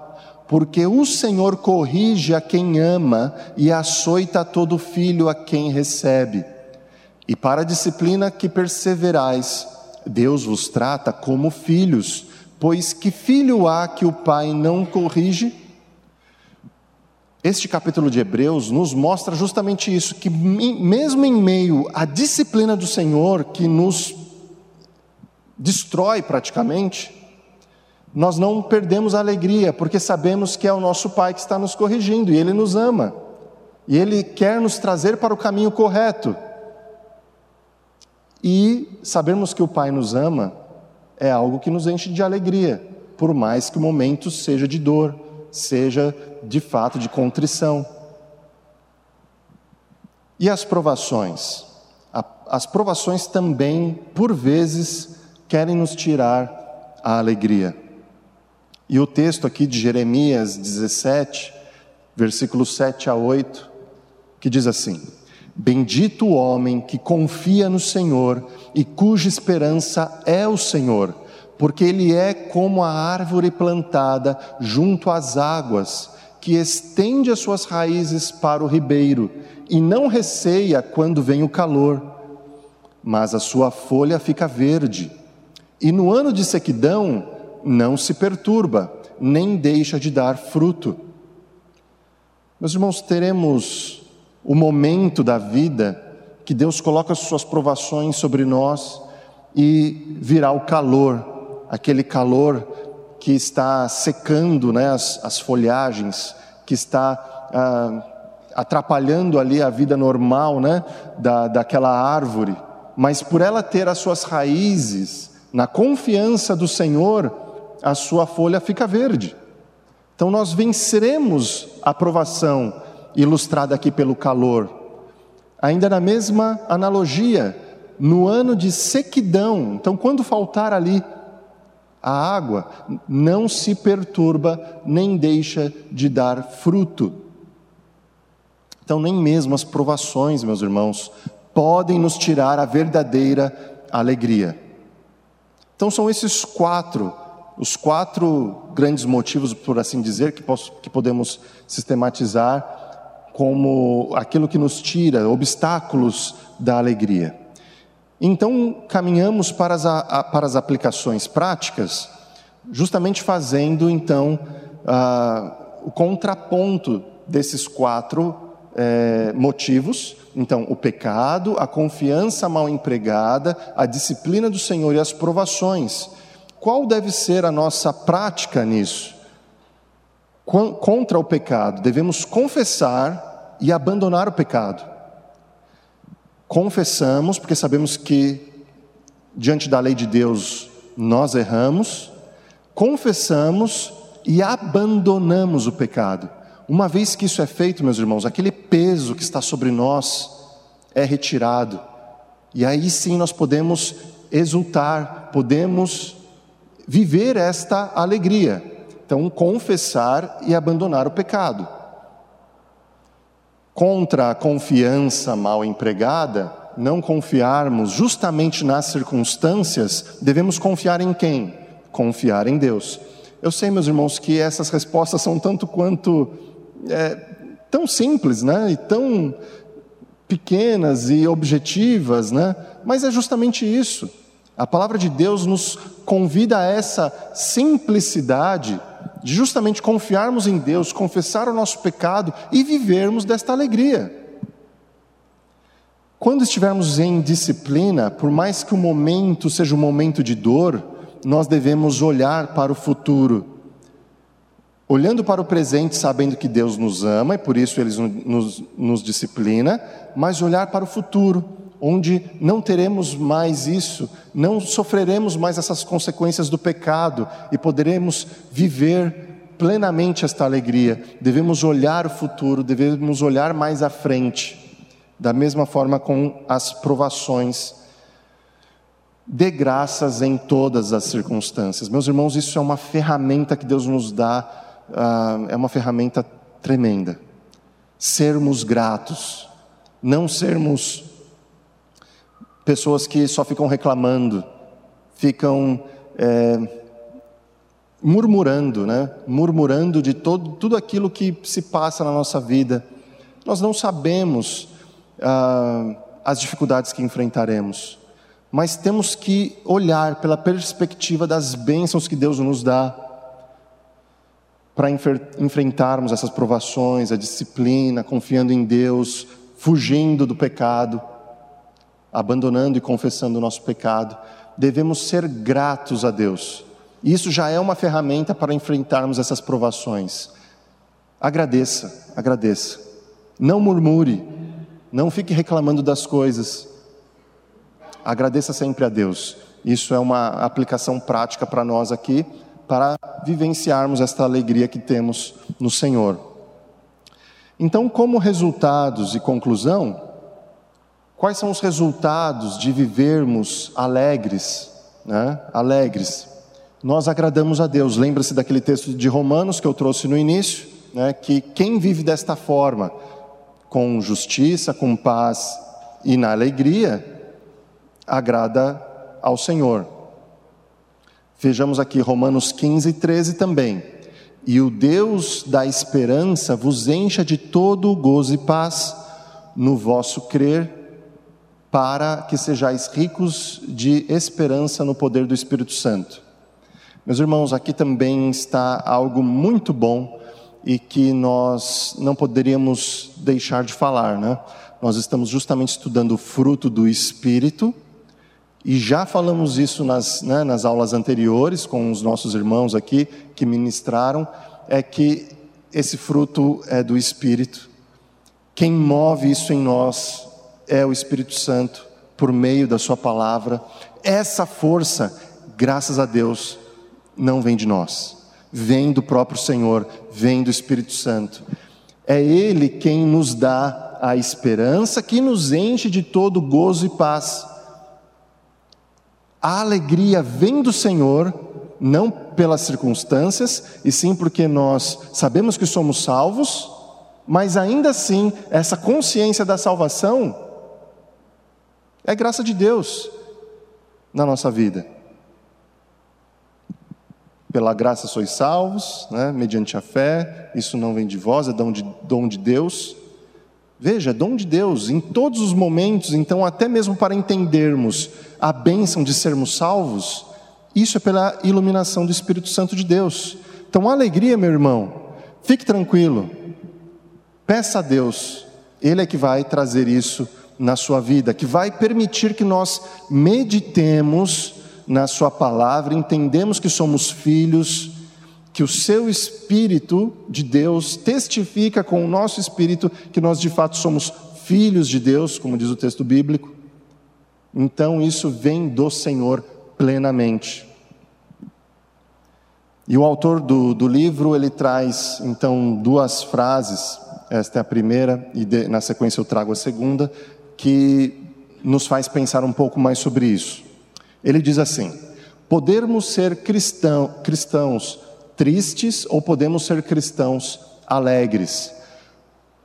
Porque o Senhor corrige a quem ama e açoita todo filho a quem recebe. E para a disciplina que perseverais, Deus vos trata como filhos, pois que filho há que o pai não corrige? Este capítulo de Hebreus nos mostra justamente isso, que mesmo em meio à disciplina do Senhor que nos destrói praticamente, nós não perdemos a alegria, porque sabemos que é o nosso Pai que está nos corrigindo e Ele nos ama, e Ele quer nos trazer para o caminho correto. E sabermos que o Pai nos ama é algo que nos enche de alegria, por mais que o momento seja de dor seja de fato de contrição. E as provações? As provações também, por vezes, querem nos tirar a alegria. E o texto aqui de Jeremias 17, versículos 7 a 8, que diz assim: Bendito o homem que confia no Senhor e cuja esperança é o Senhor porque ele é como a árvore plantada junto às águas, que estende as suas raízes para o ribeiro e não receia quando vem o calor, mas a sua folha fica verde, e no ano de sequidão não se perturba, nem deixa de dar fruto. Meus irmãos, teremos o momento da vida que Deus coloca as suas provações sobre nós e virá o calor aquele calor que está secando né, as, as folhagens, que está ah, atrapalhando ali a vida normal né, da, daquela árvore, mas por ela ter as suas raízes na confiança do Senhor, a sua folha fica verde. Então nós venceremos a provação ilustrada aqui pelo calor. Ainda na mesma analogia, no ano de sequidão, então quando faltar ali a água não se perturba nem deixa de dar fruto. Então, nem mesmo as provações, meus irmãos, podem nos tirar a verdadeira alegria. Então são esses quatro, os quatro grandes motivos, por assim dizer, que, posso, que podemos sistematizar como aquilo que nos tira, obstáculos da alegria. Então caminhamos para as, a, para as aplicações práticas, justamente fazendo então o contraponto desses quatro é, motivos. Então, o pecado, a confiança mal empregada, a disciplina do Senhor e as provações. Qual deve ser a nossa prática nisso? Contra o pecado, devemos confessar e abandonar o pecado. Confessamos, porque sabemos que, diante da lei de Deus, nós erramos. Confessamos e abandonamos o pecado. Uma vez que isso é feito, meus irmãos, aquele peso que está sobre nós é retirado. E aí sim nós podemos exultar, podemos viver esta alegria. Então, confessar e abandonar o pecado. Contra a confiança mal empregada, não confiarmos justamente nas circunstâncias, devemos confiar em quem? Confiar em Deus. Eu sei, meus irmãos, que essas respostas são tanto quanto é, tão simples, né? E tão pequenas e objetivas, né? Mas é justamente isso. A palavra de Deus nos convida a essa simplicidade de justamente confiarmos em Deus, confessar o nosso pecado e vivermos desta alegria. Quando estivermos em disciplina, por mais que o momento seja um momento de dor, nós devemos olhar para o futuro olhando para o presente, sabendo que Deus nos ama e por isso Ele nos, nos, disciplina, mas olhar para o futuro, onde não teremos mais isso, não sofreremos mais essas consequências do pecado e poderemos viver plenamente esta alegria. Devemos olhar o futuro, devemos olhar mais à frente, da mesma forma com as provações. Dê graças em todas as circunstâncias. Meus irmãos, isso é uma ferramenta que Deus nos dá ah, é uma ferramenta tremenda. Sermos gratos, não sermos pessoas que só ficam reclamando, ficam é, murmurando, né? murmurando de todo, tudo aquilo que se passa na nossa vida. Nós não sabemos ah, as dificuldades que enfrentaremos, mas temos que olhar pela perspectiva das bênçãos que Deus nos dá para enfrentarmos essas provações, a disciplina, confiando em Deus, fugindo do pecado, abandonando e confessando o nosso pecado, devemos ser gratos a Deus. Isso já é uma ferramenta para enfrentarmos essas provações. Agradeça, agradeça. Não murmure, não fique reclamando das coisas. Agradeça sempre a Deus. Isso é uma aplicação prática para nós aqui para vivenciarmos esta alegria que temos no Senhor. Então, como resultados e conclusão, quais são os resultados de vivermos alegres, né? Alegres. Nós agradamos a Deus. Lembra-se daquele texto de Romanos que eu trouxe no início, né? Que quem vive desta forma, com justiça, com paz e na alegria, agrada ao Senhor. Vejamos aqui Romanos 15, 13 também. E o Deus da esperança vos encha de todo o gozo e paz no vosso crer, para que sejais ricos de esperança no poder do Espírito Santo. Meus irmãos, aqui também está algo muito bom e que nós não poderíamos deixar de falar, né? Nós estamos justamente estudando o fruto do Espírito e já falamos isso nas, né, nas aulas anteriores com os nossos irmãos aqui que ministraram, é que esse fruto é do Espírito. Quem move isso em nós é o Espírito Santo, por meio da Sua palavra. Essa força, graças a Deus, não vem de nós, vem do próprio Senhor, vem do Espírito Santo. É Ele quem nos dá a esperança que nos enche de todo gozo e paz a alegria vem do Senhor, não pelas circunstâncias, e sim porque nós sabemos que somos salvos, mas ainda assim, essa consciência da salvação é graça de Deus na nossa vida. pela graça sois salvos, né? mediante a fé, isso não vem de vós, é dom de, dom de Deus. Veja, é dom de Deus em todos os momentos, então, até mesmo para entendermos a bênção de sermos salvos, isso é pela iluminação do Espírito Santo de Deus. Então, alegria, meu irmão, fique tranquilo, peça a Deus, Ele é que vai trazer isso na sua vida, que vai permitir que nós meditemos na Sua palavra, entendemos que somos filhos, que o Seu Espírito de Deus testifica com o nosso espírito que nós de fato somos filhos de Deus, como diz o texto bíblico. Então isso vem do Senhor plenamente. E o autor do, do livro ele traz então duas frases. Esta é a primeira e de, na sequência eu trago a segunda, que nos faz pensar um pouco mais sobre isso. Ele diz assim: Podemos ser cristão, cristãos tristes ou podemos ser cristãos alegres.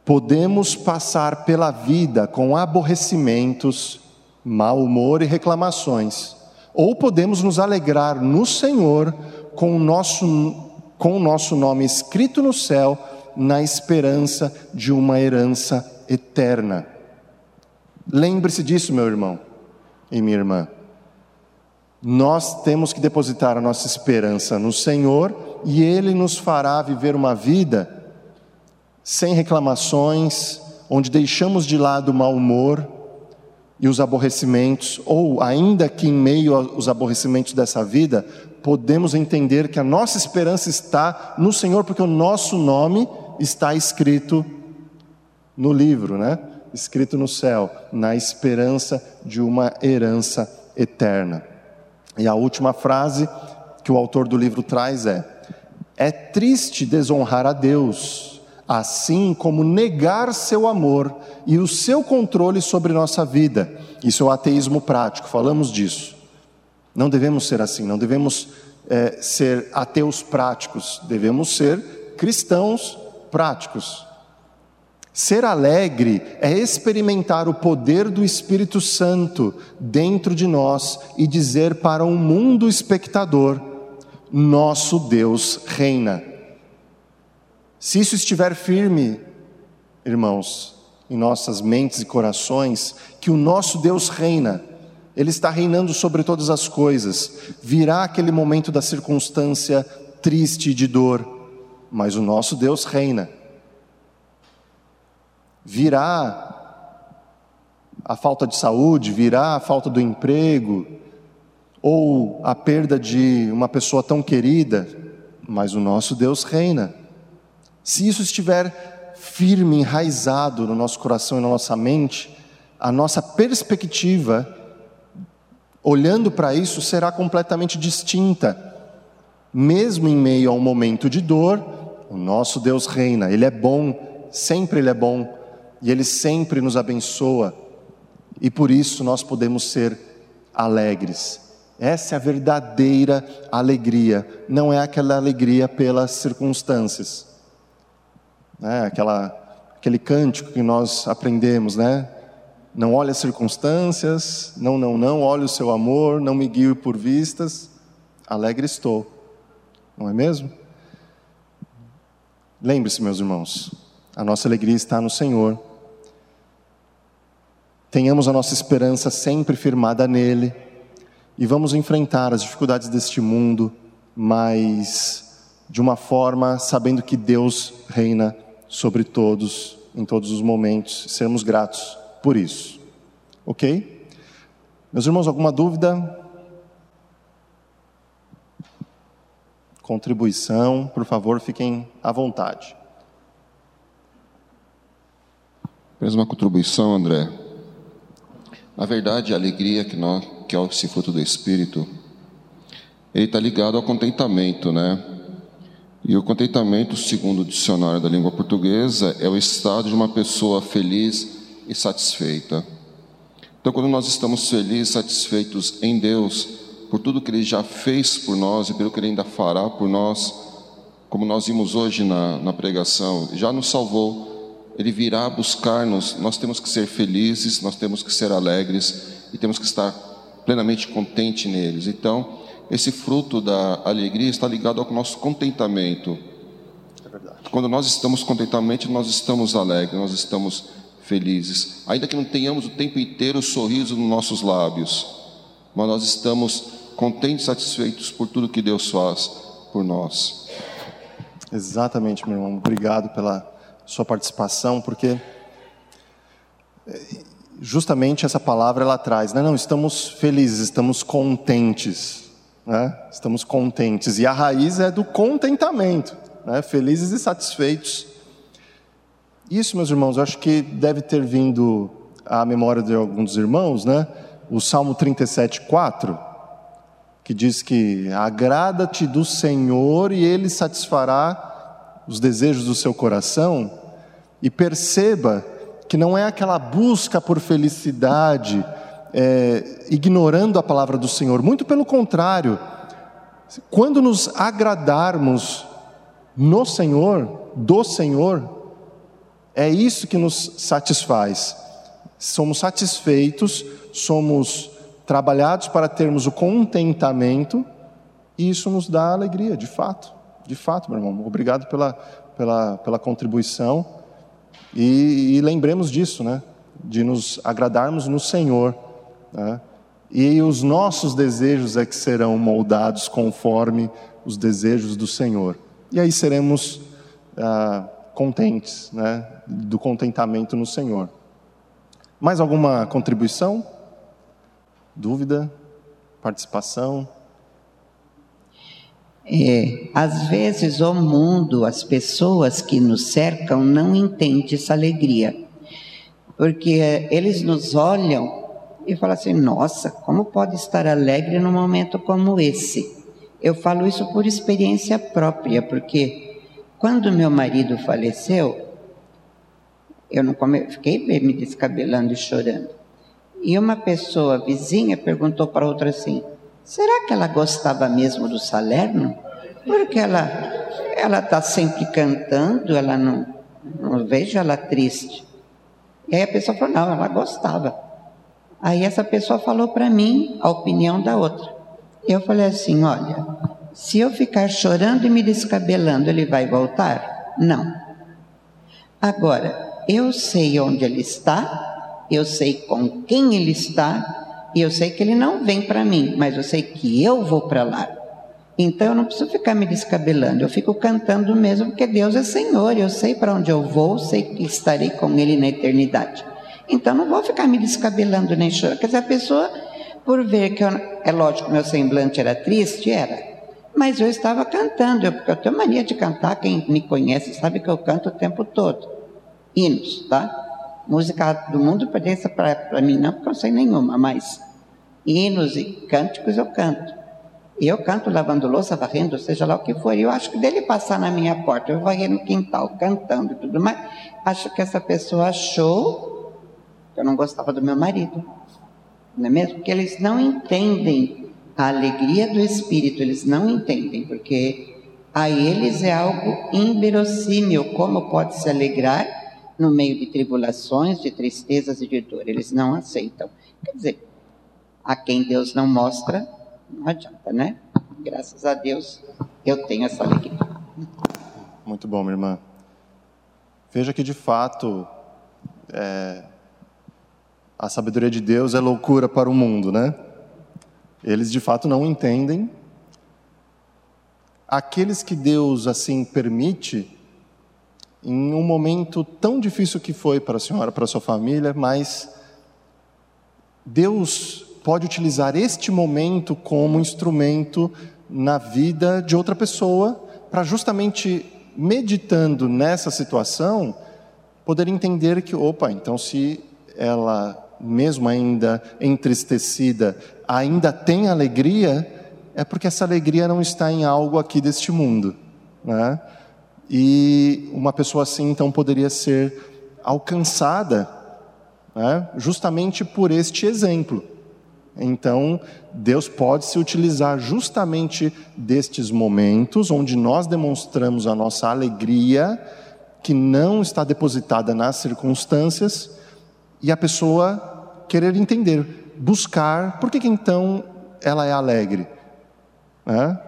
Podemos passar pela vida com aborrecimentos, mau humor e reclamações, ou podemos nos alegrar no Senhor com o nosso, com o nosso nome escrito no céu, na esperança de uma herança eterna. Lembre-se disso, meu irmão e minha irmã. Nós temos que depositar a nossa esperança no Senhor e Ele nos fará viver uma vida sem reclamações, onde deixamos de lado o mau humor e os aborrecimentos, ou ainda que em meio aos aborrecimentos dessa vida, podemos entender que a nossa esperança está no Senhor, porque o nosso nome está escrito no livro, né? Escrito no céu, na esperança de uma herança eterna. E a última frase que o autor do livro traz é: É triste desonrar a Deus, assim como negar seu amor e o seu controle sobre nossa vida. Isso é o ateísmo prático, falamos disso. Não devemos ser assim, não devemos é, ser ateus práticos, devemos ser cristãos práticos. Ser alegre é experimentar o poder do Espírito Santo dentro de nós e dizer para um mundo espectador: nosso Deus reina. Se isso estiver firme, irmãos, em nossas mentes e corações, que o nosso Deus reina, Ele está reinando sobre todas as coisas, virá aquele momento da circunstância triste de dor, mas o nosso Deus reina virá a falta de saúde, virá a falta do emprego, ou a perda de uma pessoa tão querida, mas o nosso Deus reina. Se isso estiver firme, enraizado no nosso coração e na nossa mente, a nossa perspectiva, olhando para isso, será completamente distinta. Mesmo em meio a um momento de dor, o nosso Deus reina, Ele é bom, sempre Ele é bom e Ele sempre nos abençoa, e por isso nós podemos ser alegres. Essa é a verdadeira alegria, não é aquela alegria pelas circunstâncias, né? aquela, aquele cântico que nós aprendemos, né? Não olhe as circunstâncias, não, não, não, olhe o seu amor, não me guie por vistas, alegre estou, não é mesmo? Lembre-se, meus irmãos, a nossa alegria está no Senhor tenhamos a nossa esperança sempre firmada nele e vamos enfrentar as dificuldades deste mundo, mas de uma forma sabendo que Deus reina sobre todos, em todos os momentos, sermos gratos por isso. Ok? Meus irmãos, alguma dúvida? Contribuição, por favor, fiquem à vontade. Mesma contribuição, André. Na verdade, a alegria que, nós, que é esse fruto do Espírito, ele está ligado ao contentamento, né? E o contentamento, segundo o dicionário da língua portuguesa, é o estado de uma pessoa feliz e satisfeita. Então, quando nós estamos felizes satisfeitos em Deus, por tudo que Ele já fez por nós e pelo que Ele ainda fará por nós, como nós vimos hoje na, na pregação, já nos salvou, ele virá buscar-nos, nós temos que ser felizes, nós temos que ser alegres e temos que estar plenamente contente neles. Então, esse fruto da alegria está ligado ao nosso contentamento. É verdade. Quando nós estamos contentamento, nós estamos alegres, nós estamos felizes. Ainda que não tenhamos o tempo inteiro o sorriso nos nossos lábios, mas nós estamos contentes, satisfeitos por tudo que Deus faz por nós. Exatamente, meu irmão. Obrigado pela sua participação, porque eh, justamente essa palavra ela traz, né? não, estamos felizes, estamos contentes, né? estamos contentes, e a raiz é do contentamento, né? felizes e satisfeitos. Isso, meus irmãos, eu acho que deve ter vindo à memória de alguns irmãos, né? o Salmo 37, 4, que diz que agrada-te do Senhor e Ele satisfará os desejos do seu coração, e perceba que não é aquela busca por felicidade, é, ignorando a palavra do Senhor, muito pelo contrário, quando nos agradarmos no Senhor, do Senhor, é isso que nos satisfaz. Somos satisfeitos, somos trabalhados para termos o contentamento, e isso nos dá alegria, de fato. De fato, meu irmão. Obrigado pela, pela, pela contribuição. E, e lembremos disso, né? De nos agradarmos no Senhor. Né? E os nossos desejos é que serão moldados conforme os desejos do Senhor. E aí seremos ah, contentes, né? Do contentamento no Senhor. Mais alguma contribuição? Dúvida? Participação? É, às vezes o mundo, as pessoas que nos cercam não entendem essa alegria, porque eles nos olham e falam assim: nossa, como pode estar alegre num momento como esse? Eu falo isso por experiência própria, porque quando meu marido faleceu, eu não come... fiquei me descabelando e chorando. E uma pessoa vizinha perguntou para outra assim: Será que ela gostava mesmo do Salerno? Porque ela ela está sempre cantando, ela não, não vejo ela triste. E aí a pessoa falou, não, ela gostava. Aí essa pessoa falou para mim a opinião da outra. Eu falei assim, olha, se eu ficar chorando e me descabelando, ele vai voltar? Não. Agora, eu sei onde ele está, eu sei com quem ele está, e eu sei que ele não vem para mim, mas eu sei que eu vou para lá. Então eu não preciso ficar me descabelando, eu fico cantando mesmo, porque Deus é Senhor, eu sei para onde eu vou, sei que estarei com Ele na eternidade. Então não vou ficar me descabelando nem chorando. Quer dizer, a pessoa, por ver que eu, é lógico, meu semblante era triste, era, mas eu estava cantando, eu, porque eu tenho mania de cantar, quem me conhece sabe que eu canto o tempo todo. Hinos, tá? Música do mundo pertence para mim, não, porque eu não sei nenhuma, mas hinos e cânticos eu canto. E eu canto lavando louça, varrendo, seja lá o que for. E eu acho que dele passar na minha porta, eu varrer no quintal, cantando e tudo mais, acho que essa pessoa achou que eu não gostava do meu marido. Não é mesmo? Porque eles não entendem a alegria do Espírito, eles não entendem, porque a eles é algo inverossímil. Como pode se alegrar no meio de tribulações, de tristezas e de dor. Eles não aceitam. Quer dizer, a quem Deus não mostra, não adianta, né? Graças a Deus eu tenho essa alegria. Muito bom, minha irmã. Veja que de fato é, a sabedoria de Deus é loucura para o mundo, né? Eles de fato não entendem. Aqueles que Deus assim permite, em um momento tão difícil que foi para a senhora, para a sua família, mas Deus pode utilizar este momento como instrumento na vida de outra pessoa, para justamente meditando nessa situação, poder entender que, opa, então se ela, mesmo ainda entristecida, ainda tem alegria, é porque essa alegria não está em algo aqui deste mundo, né? E uma pessoa assim, então, poderia ser alcançada né, justamente por este exemplo. Então, Deus pode se utilizar justamente destes momentos onde nós demonstramos a nossa alegria, que não está depositada nas circunstâncias, e a pessoa querer entender, buscar, por que, que então ela é alegre? Né?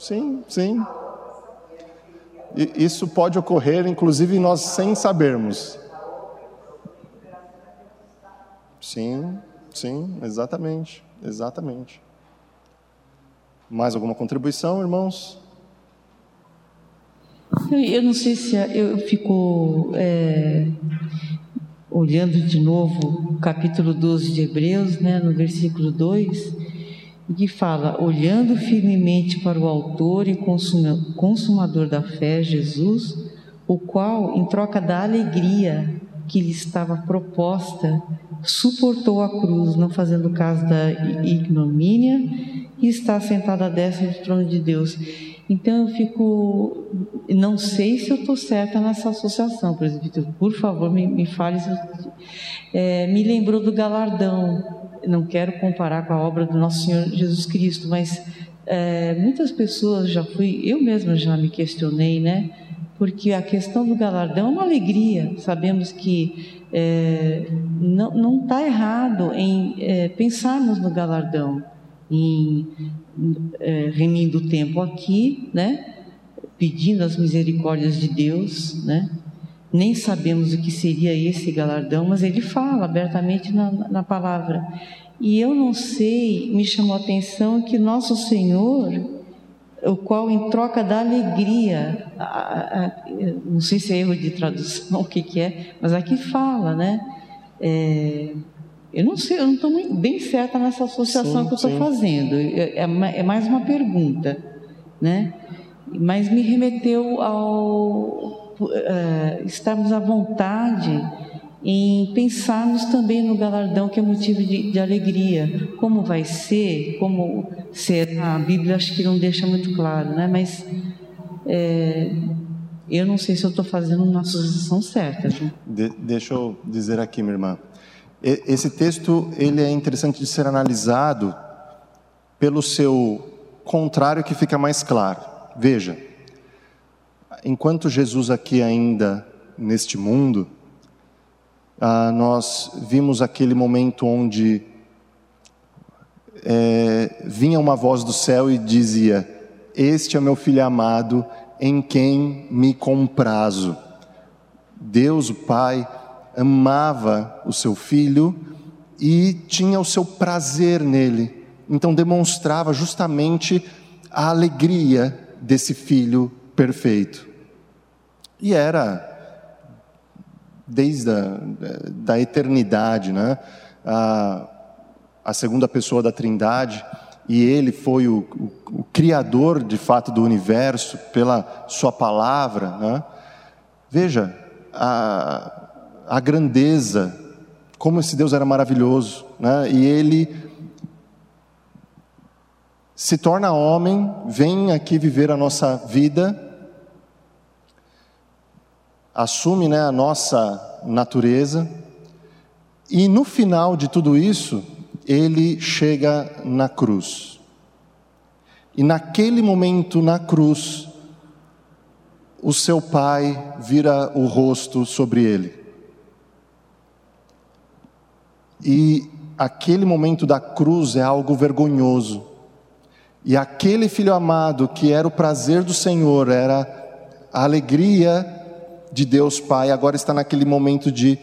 Sim, sim. Isso pode ocorrer, inclusive, nós sem sabermos. Sim, sim, exatamente, exatamente. Mais alguma contribuição, irmãos? Eu não sei se eu fico é, olhando de novo o capítulo 12 de Hebreus, né, no versículo 2, que fala: olhando firmemente para o Autor e Consumador da fé, Jesus, o qual, em troca da alegria que lhe estava proposta, suportou a cruz, não fazendo caso da ignomínia, e está sentado à destra do trono de Deus. Então eu fico, não sei se eu estou certa nessa associação, presbítero. Por favor, me, me fale. Se eu, é, me lembrou do galardão. Não quero comparar com a obra do nosso Senhor Jesus Cristo, mas é, muitas pessoas já fui, eu mesma já me questionei, né? Porque a questão do galardão é uma alegria. Sabemos que é, não está errado em é, pensarmos no galardão, em é, remindo o tempo aqui, né? Pedindo as misericórdias de Deus, né? Nem sabemos o que seria esse galardão, mas ele fala abertamente na, na palavra. E eu não sei, me chamou a atenção que nosso Senhor, o qual em troca da alegria, a, a, não sei se é erro de tradução, o que, que é, mas aqui fala, né? É, eu não sei, eu não estou bem certa nessa associação sim, que eu estou fazendo. É, é, é, mais uma pergunta, né? Mas me remeteu ao uh, estarmos à vontade em pensarmos também no galardão que é motivo de, de alegria. Como vai ser, como será, a Bíblia acho que não deixa muito claro, né? Mas é, eu não sei se eu estou fazendo uma associação certa. De, deixa eu dizer aqui, minha irmã. Esse texto ele é interessante de ser analisado pelo seu contrário que fica mais claro. Veja, enquanto Jesus aqui ainda neste mundo, ah, nós vimos aquele momento onde é, vinha uma voz do céu e dizia: Este é meu filho amado, em quem me comprazo. Deus, o Pai, amava o seu filho e tinha o seu prazer nele. Então demonstrava justamente a alegria desse filho perfeito. E era desde a da eternidade, né? A, a segunda pessoa da Trindade e ele foi o, o, o, criador de fato do universo pela sua palavra. Né? Veja, a, a grandeza, como esse Deus era maravilhoso, né? e ele se torna homem, vem aqui viver a nossa vida, assume né, a nossa natureza, e no final de tudo isso, ele chega na cruz. E naquele momento na cruz, o seu pai vira o rosto sobre ele. E aquele momento da cruz é algo vergonhoso. E aquele filho amado, que era o prazer do Senhor, era a alegria de Deus Pai, agora está naquele momento de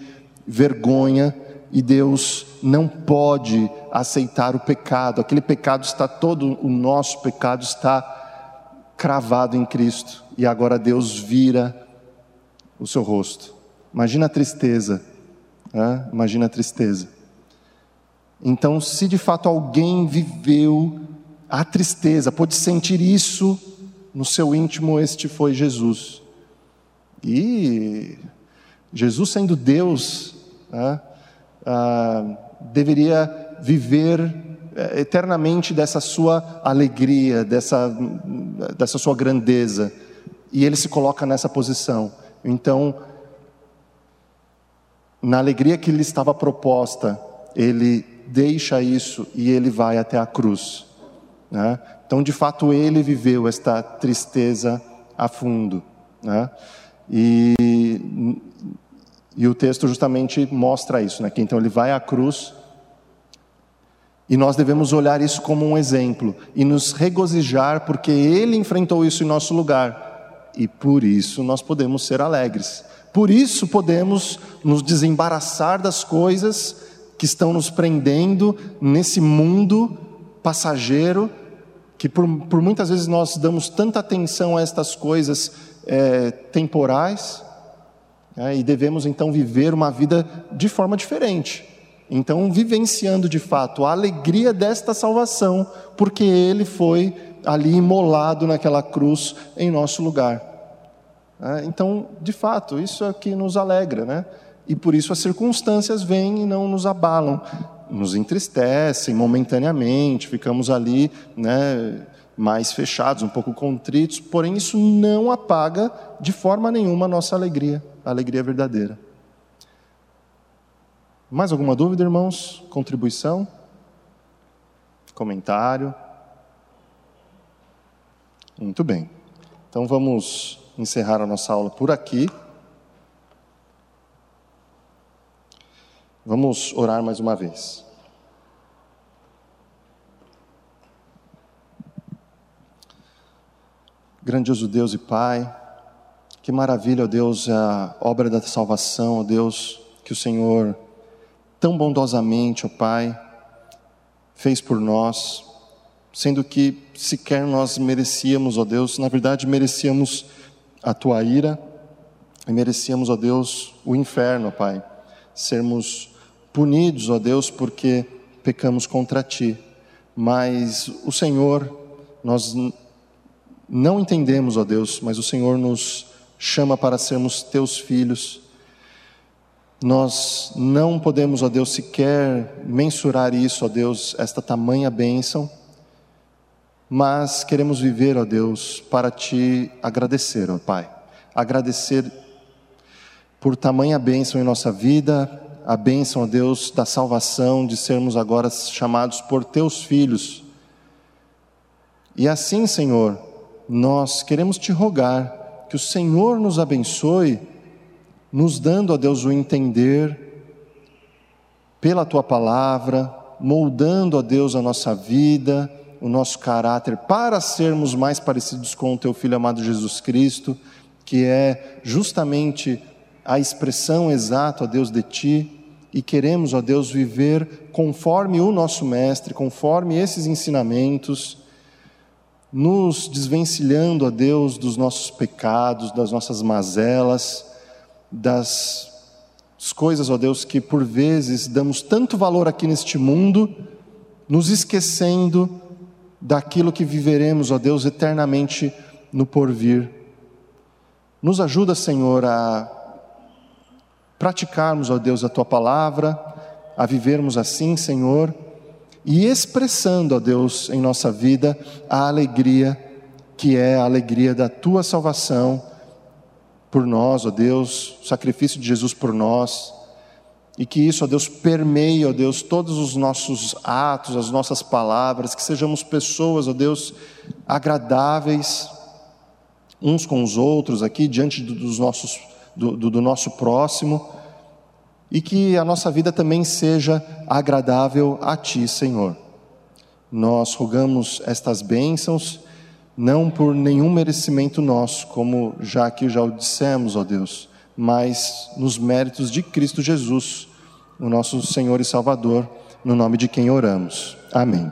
vergonha, e Deus não pode aceitar o pecado. Aquele pecado está todo, o nosso pecado está cravado em Cristo, e agora Deus vira o seu rosto. Imagina a tristeza, né? imagina a tristeza. Então, se de fato alguém viveu a tristeza, pôde sentir isso no seu íntimo, este foi Jesus. E Jesus, sendo Deus, né, ah, deveria viver eh, eternamente dessa sua alegria, dessa, dessa sua grandeza. E ele se coloca nessa posição. Então, na alegria que lhe estava proposta, ele deixa isso e ele vai até a cruz. Né? Então, de fato, ele viveu esta tristeza a fundo. Né? E, e o texto justamente mostra isso, né? que então ele vai à cruz E nós devemos olhar isso como um exemplo e nos regozijar porque Ele enfrentou isso em nosso lugar. E por isso nós podemos ser alegres. Por isso podemos nos desembaraçar das coisas que estão nos prendendo nesse mundo passageiro, que por, por muitas vezes nós damos tanta atenção a estas coisas é, temporais, é, e devemos então viver uma vida de forma diferente. Então, vivenciando de fato a alegria desta salvação, porque Ele foi ali imolado naquela cruz em nosso lugar. É, então, de fato, isso é que nos alegra, né? E por isso as circunstâncias vêm e não nos abalam, nos entristecem momentaneamente, ficamos ali, né? Mais fechados, um pouco contritos, porém isso não apaga de forma nenhuma a nossa alegria, a alegria verdadeira. Mais alguma dúvida, irmãos? Contribuição? Comentário? Muito bem. Então vamos encerrar a nossa aula por aqui. Vamos orar mais uma vez. Grandioso Deus e Pai, que maravilha, ó Deus, a obra da salvação, ó Deus, que o Senhor tão bondosamente, ó Pai, fez por nós, sendo que sequer nós merecíamos, ó Deus, na verdade merecíamos a tua ira e merecíamos, ó Deus, o inferno, ó Pai, sermos punidos, ó Deus, porque pecamos contra ti. Mas o Senhor, nós não entendemos, ó Deus, mas o Senhor nos chama para sermos teus filhos nós não podemos, ó Deus, sequer mensurar isso, ó Deus, esta tamanha bênção, mas queremos viver, ó Deus, para te agradecer, ó Pai. Agradecer por tamanha bênção em nossa vida, a bênção, ó Deus, da salvação, de sermos agora chamados por teus filhos. E assim, Senhor, nós queremos te rogar que o Senhor nos abençoe nos dando, ó Deus, o entender pela tua palavra, moldando, ó Deus, a nossa vida, o nosso caráter, para sermos mais parecidos com o teu Filho amado Jesus Cristo, que é justamente a expressão exata, ó Deus, de ti, e queremos, ó Deus, viver conforme o nosso Mestre, conforme esses ensinamentos, nos desvencilhando, ó Deus, dos nossos pecados, das nossas mazelas, das coisas, ó Deus, que por vezes damos tanto valor aqui neste mundo, nos esquecendo daquilo que viveremos, ó Deus, eternamente no porvir. Nos ajuda, Senhor, a praticarmos, ó Deus, a tua palavra, a vivermos assim, Senhor, e expressando, ó Deus, em nossa vida a alegria que é a alegria da tua salvação por nós, ó Deus, o sacrifício de Jesus por nós, e que isso, ó Deus, permeie, ó Deus, todos os nossos atos, as nossas palavras, que sejamos pessoas, ó Deus, agradáveis uns com os outros aqui, diante dos nossos, do, do, do nosso próximo, e que a nossa vida também seja agradável a Ti, Senhor. Nós rogamos estas bênçãos não por nenhum merecimento nosso, como já aqui já o dissemos, ó Deus, mas nos méritos de Cristo Jesus, o nosso Senhor e Salvador, no nome de quem oramos. Amém.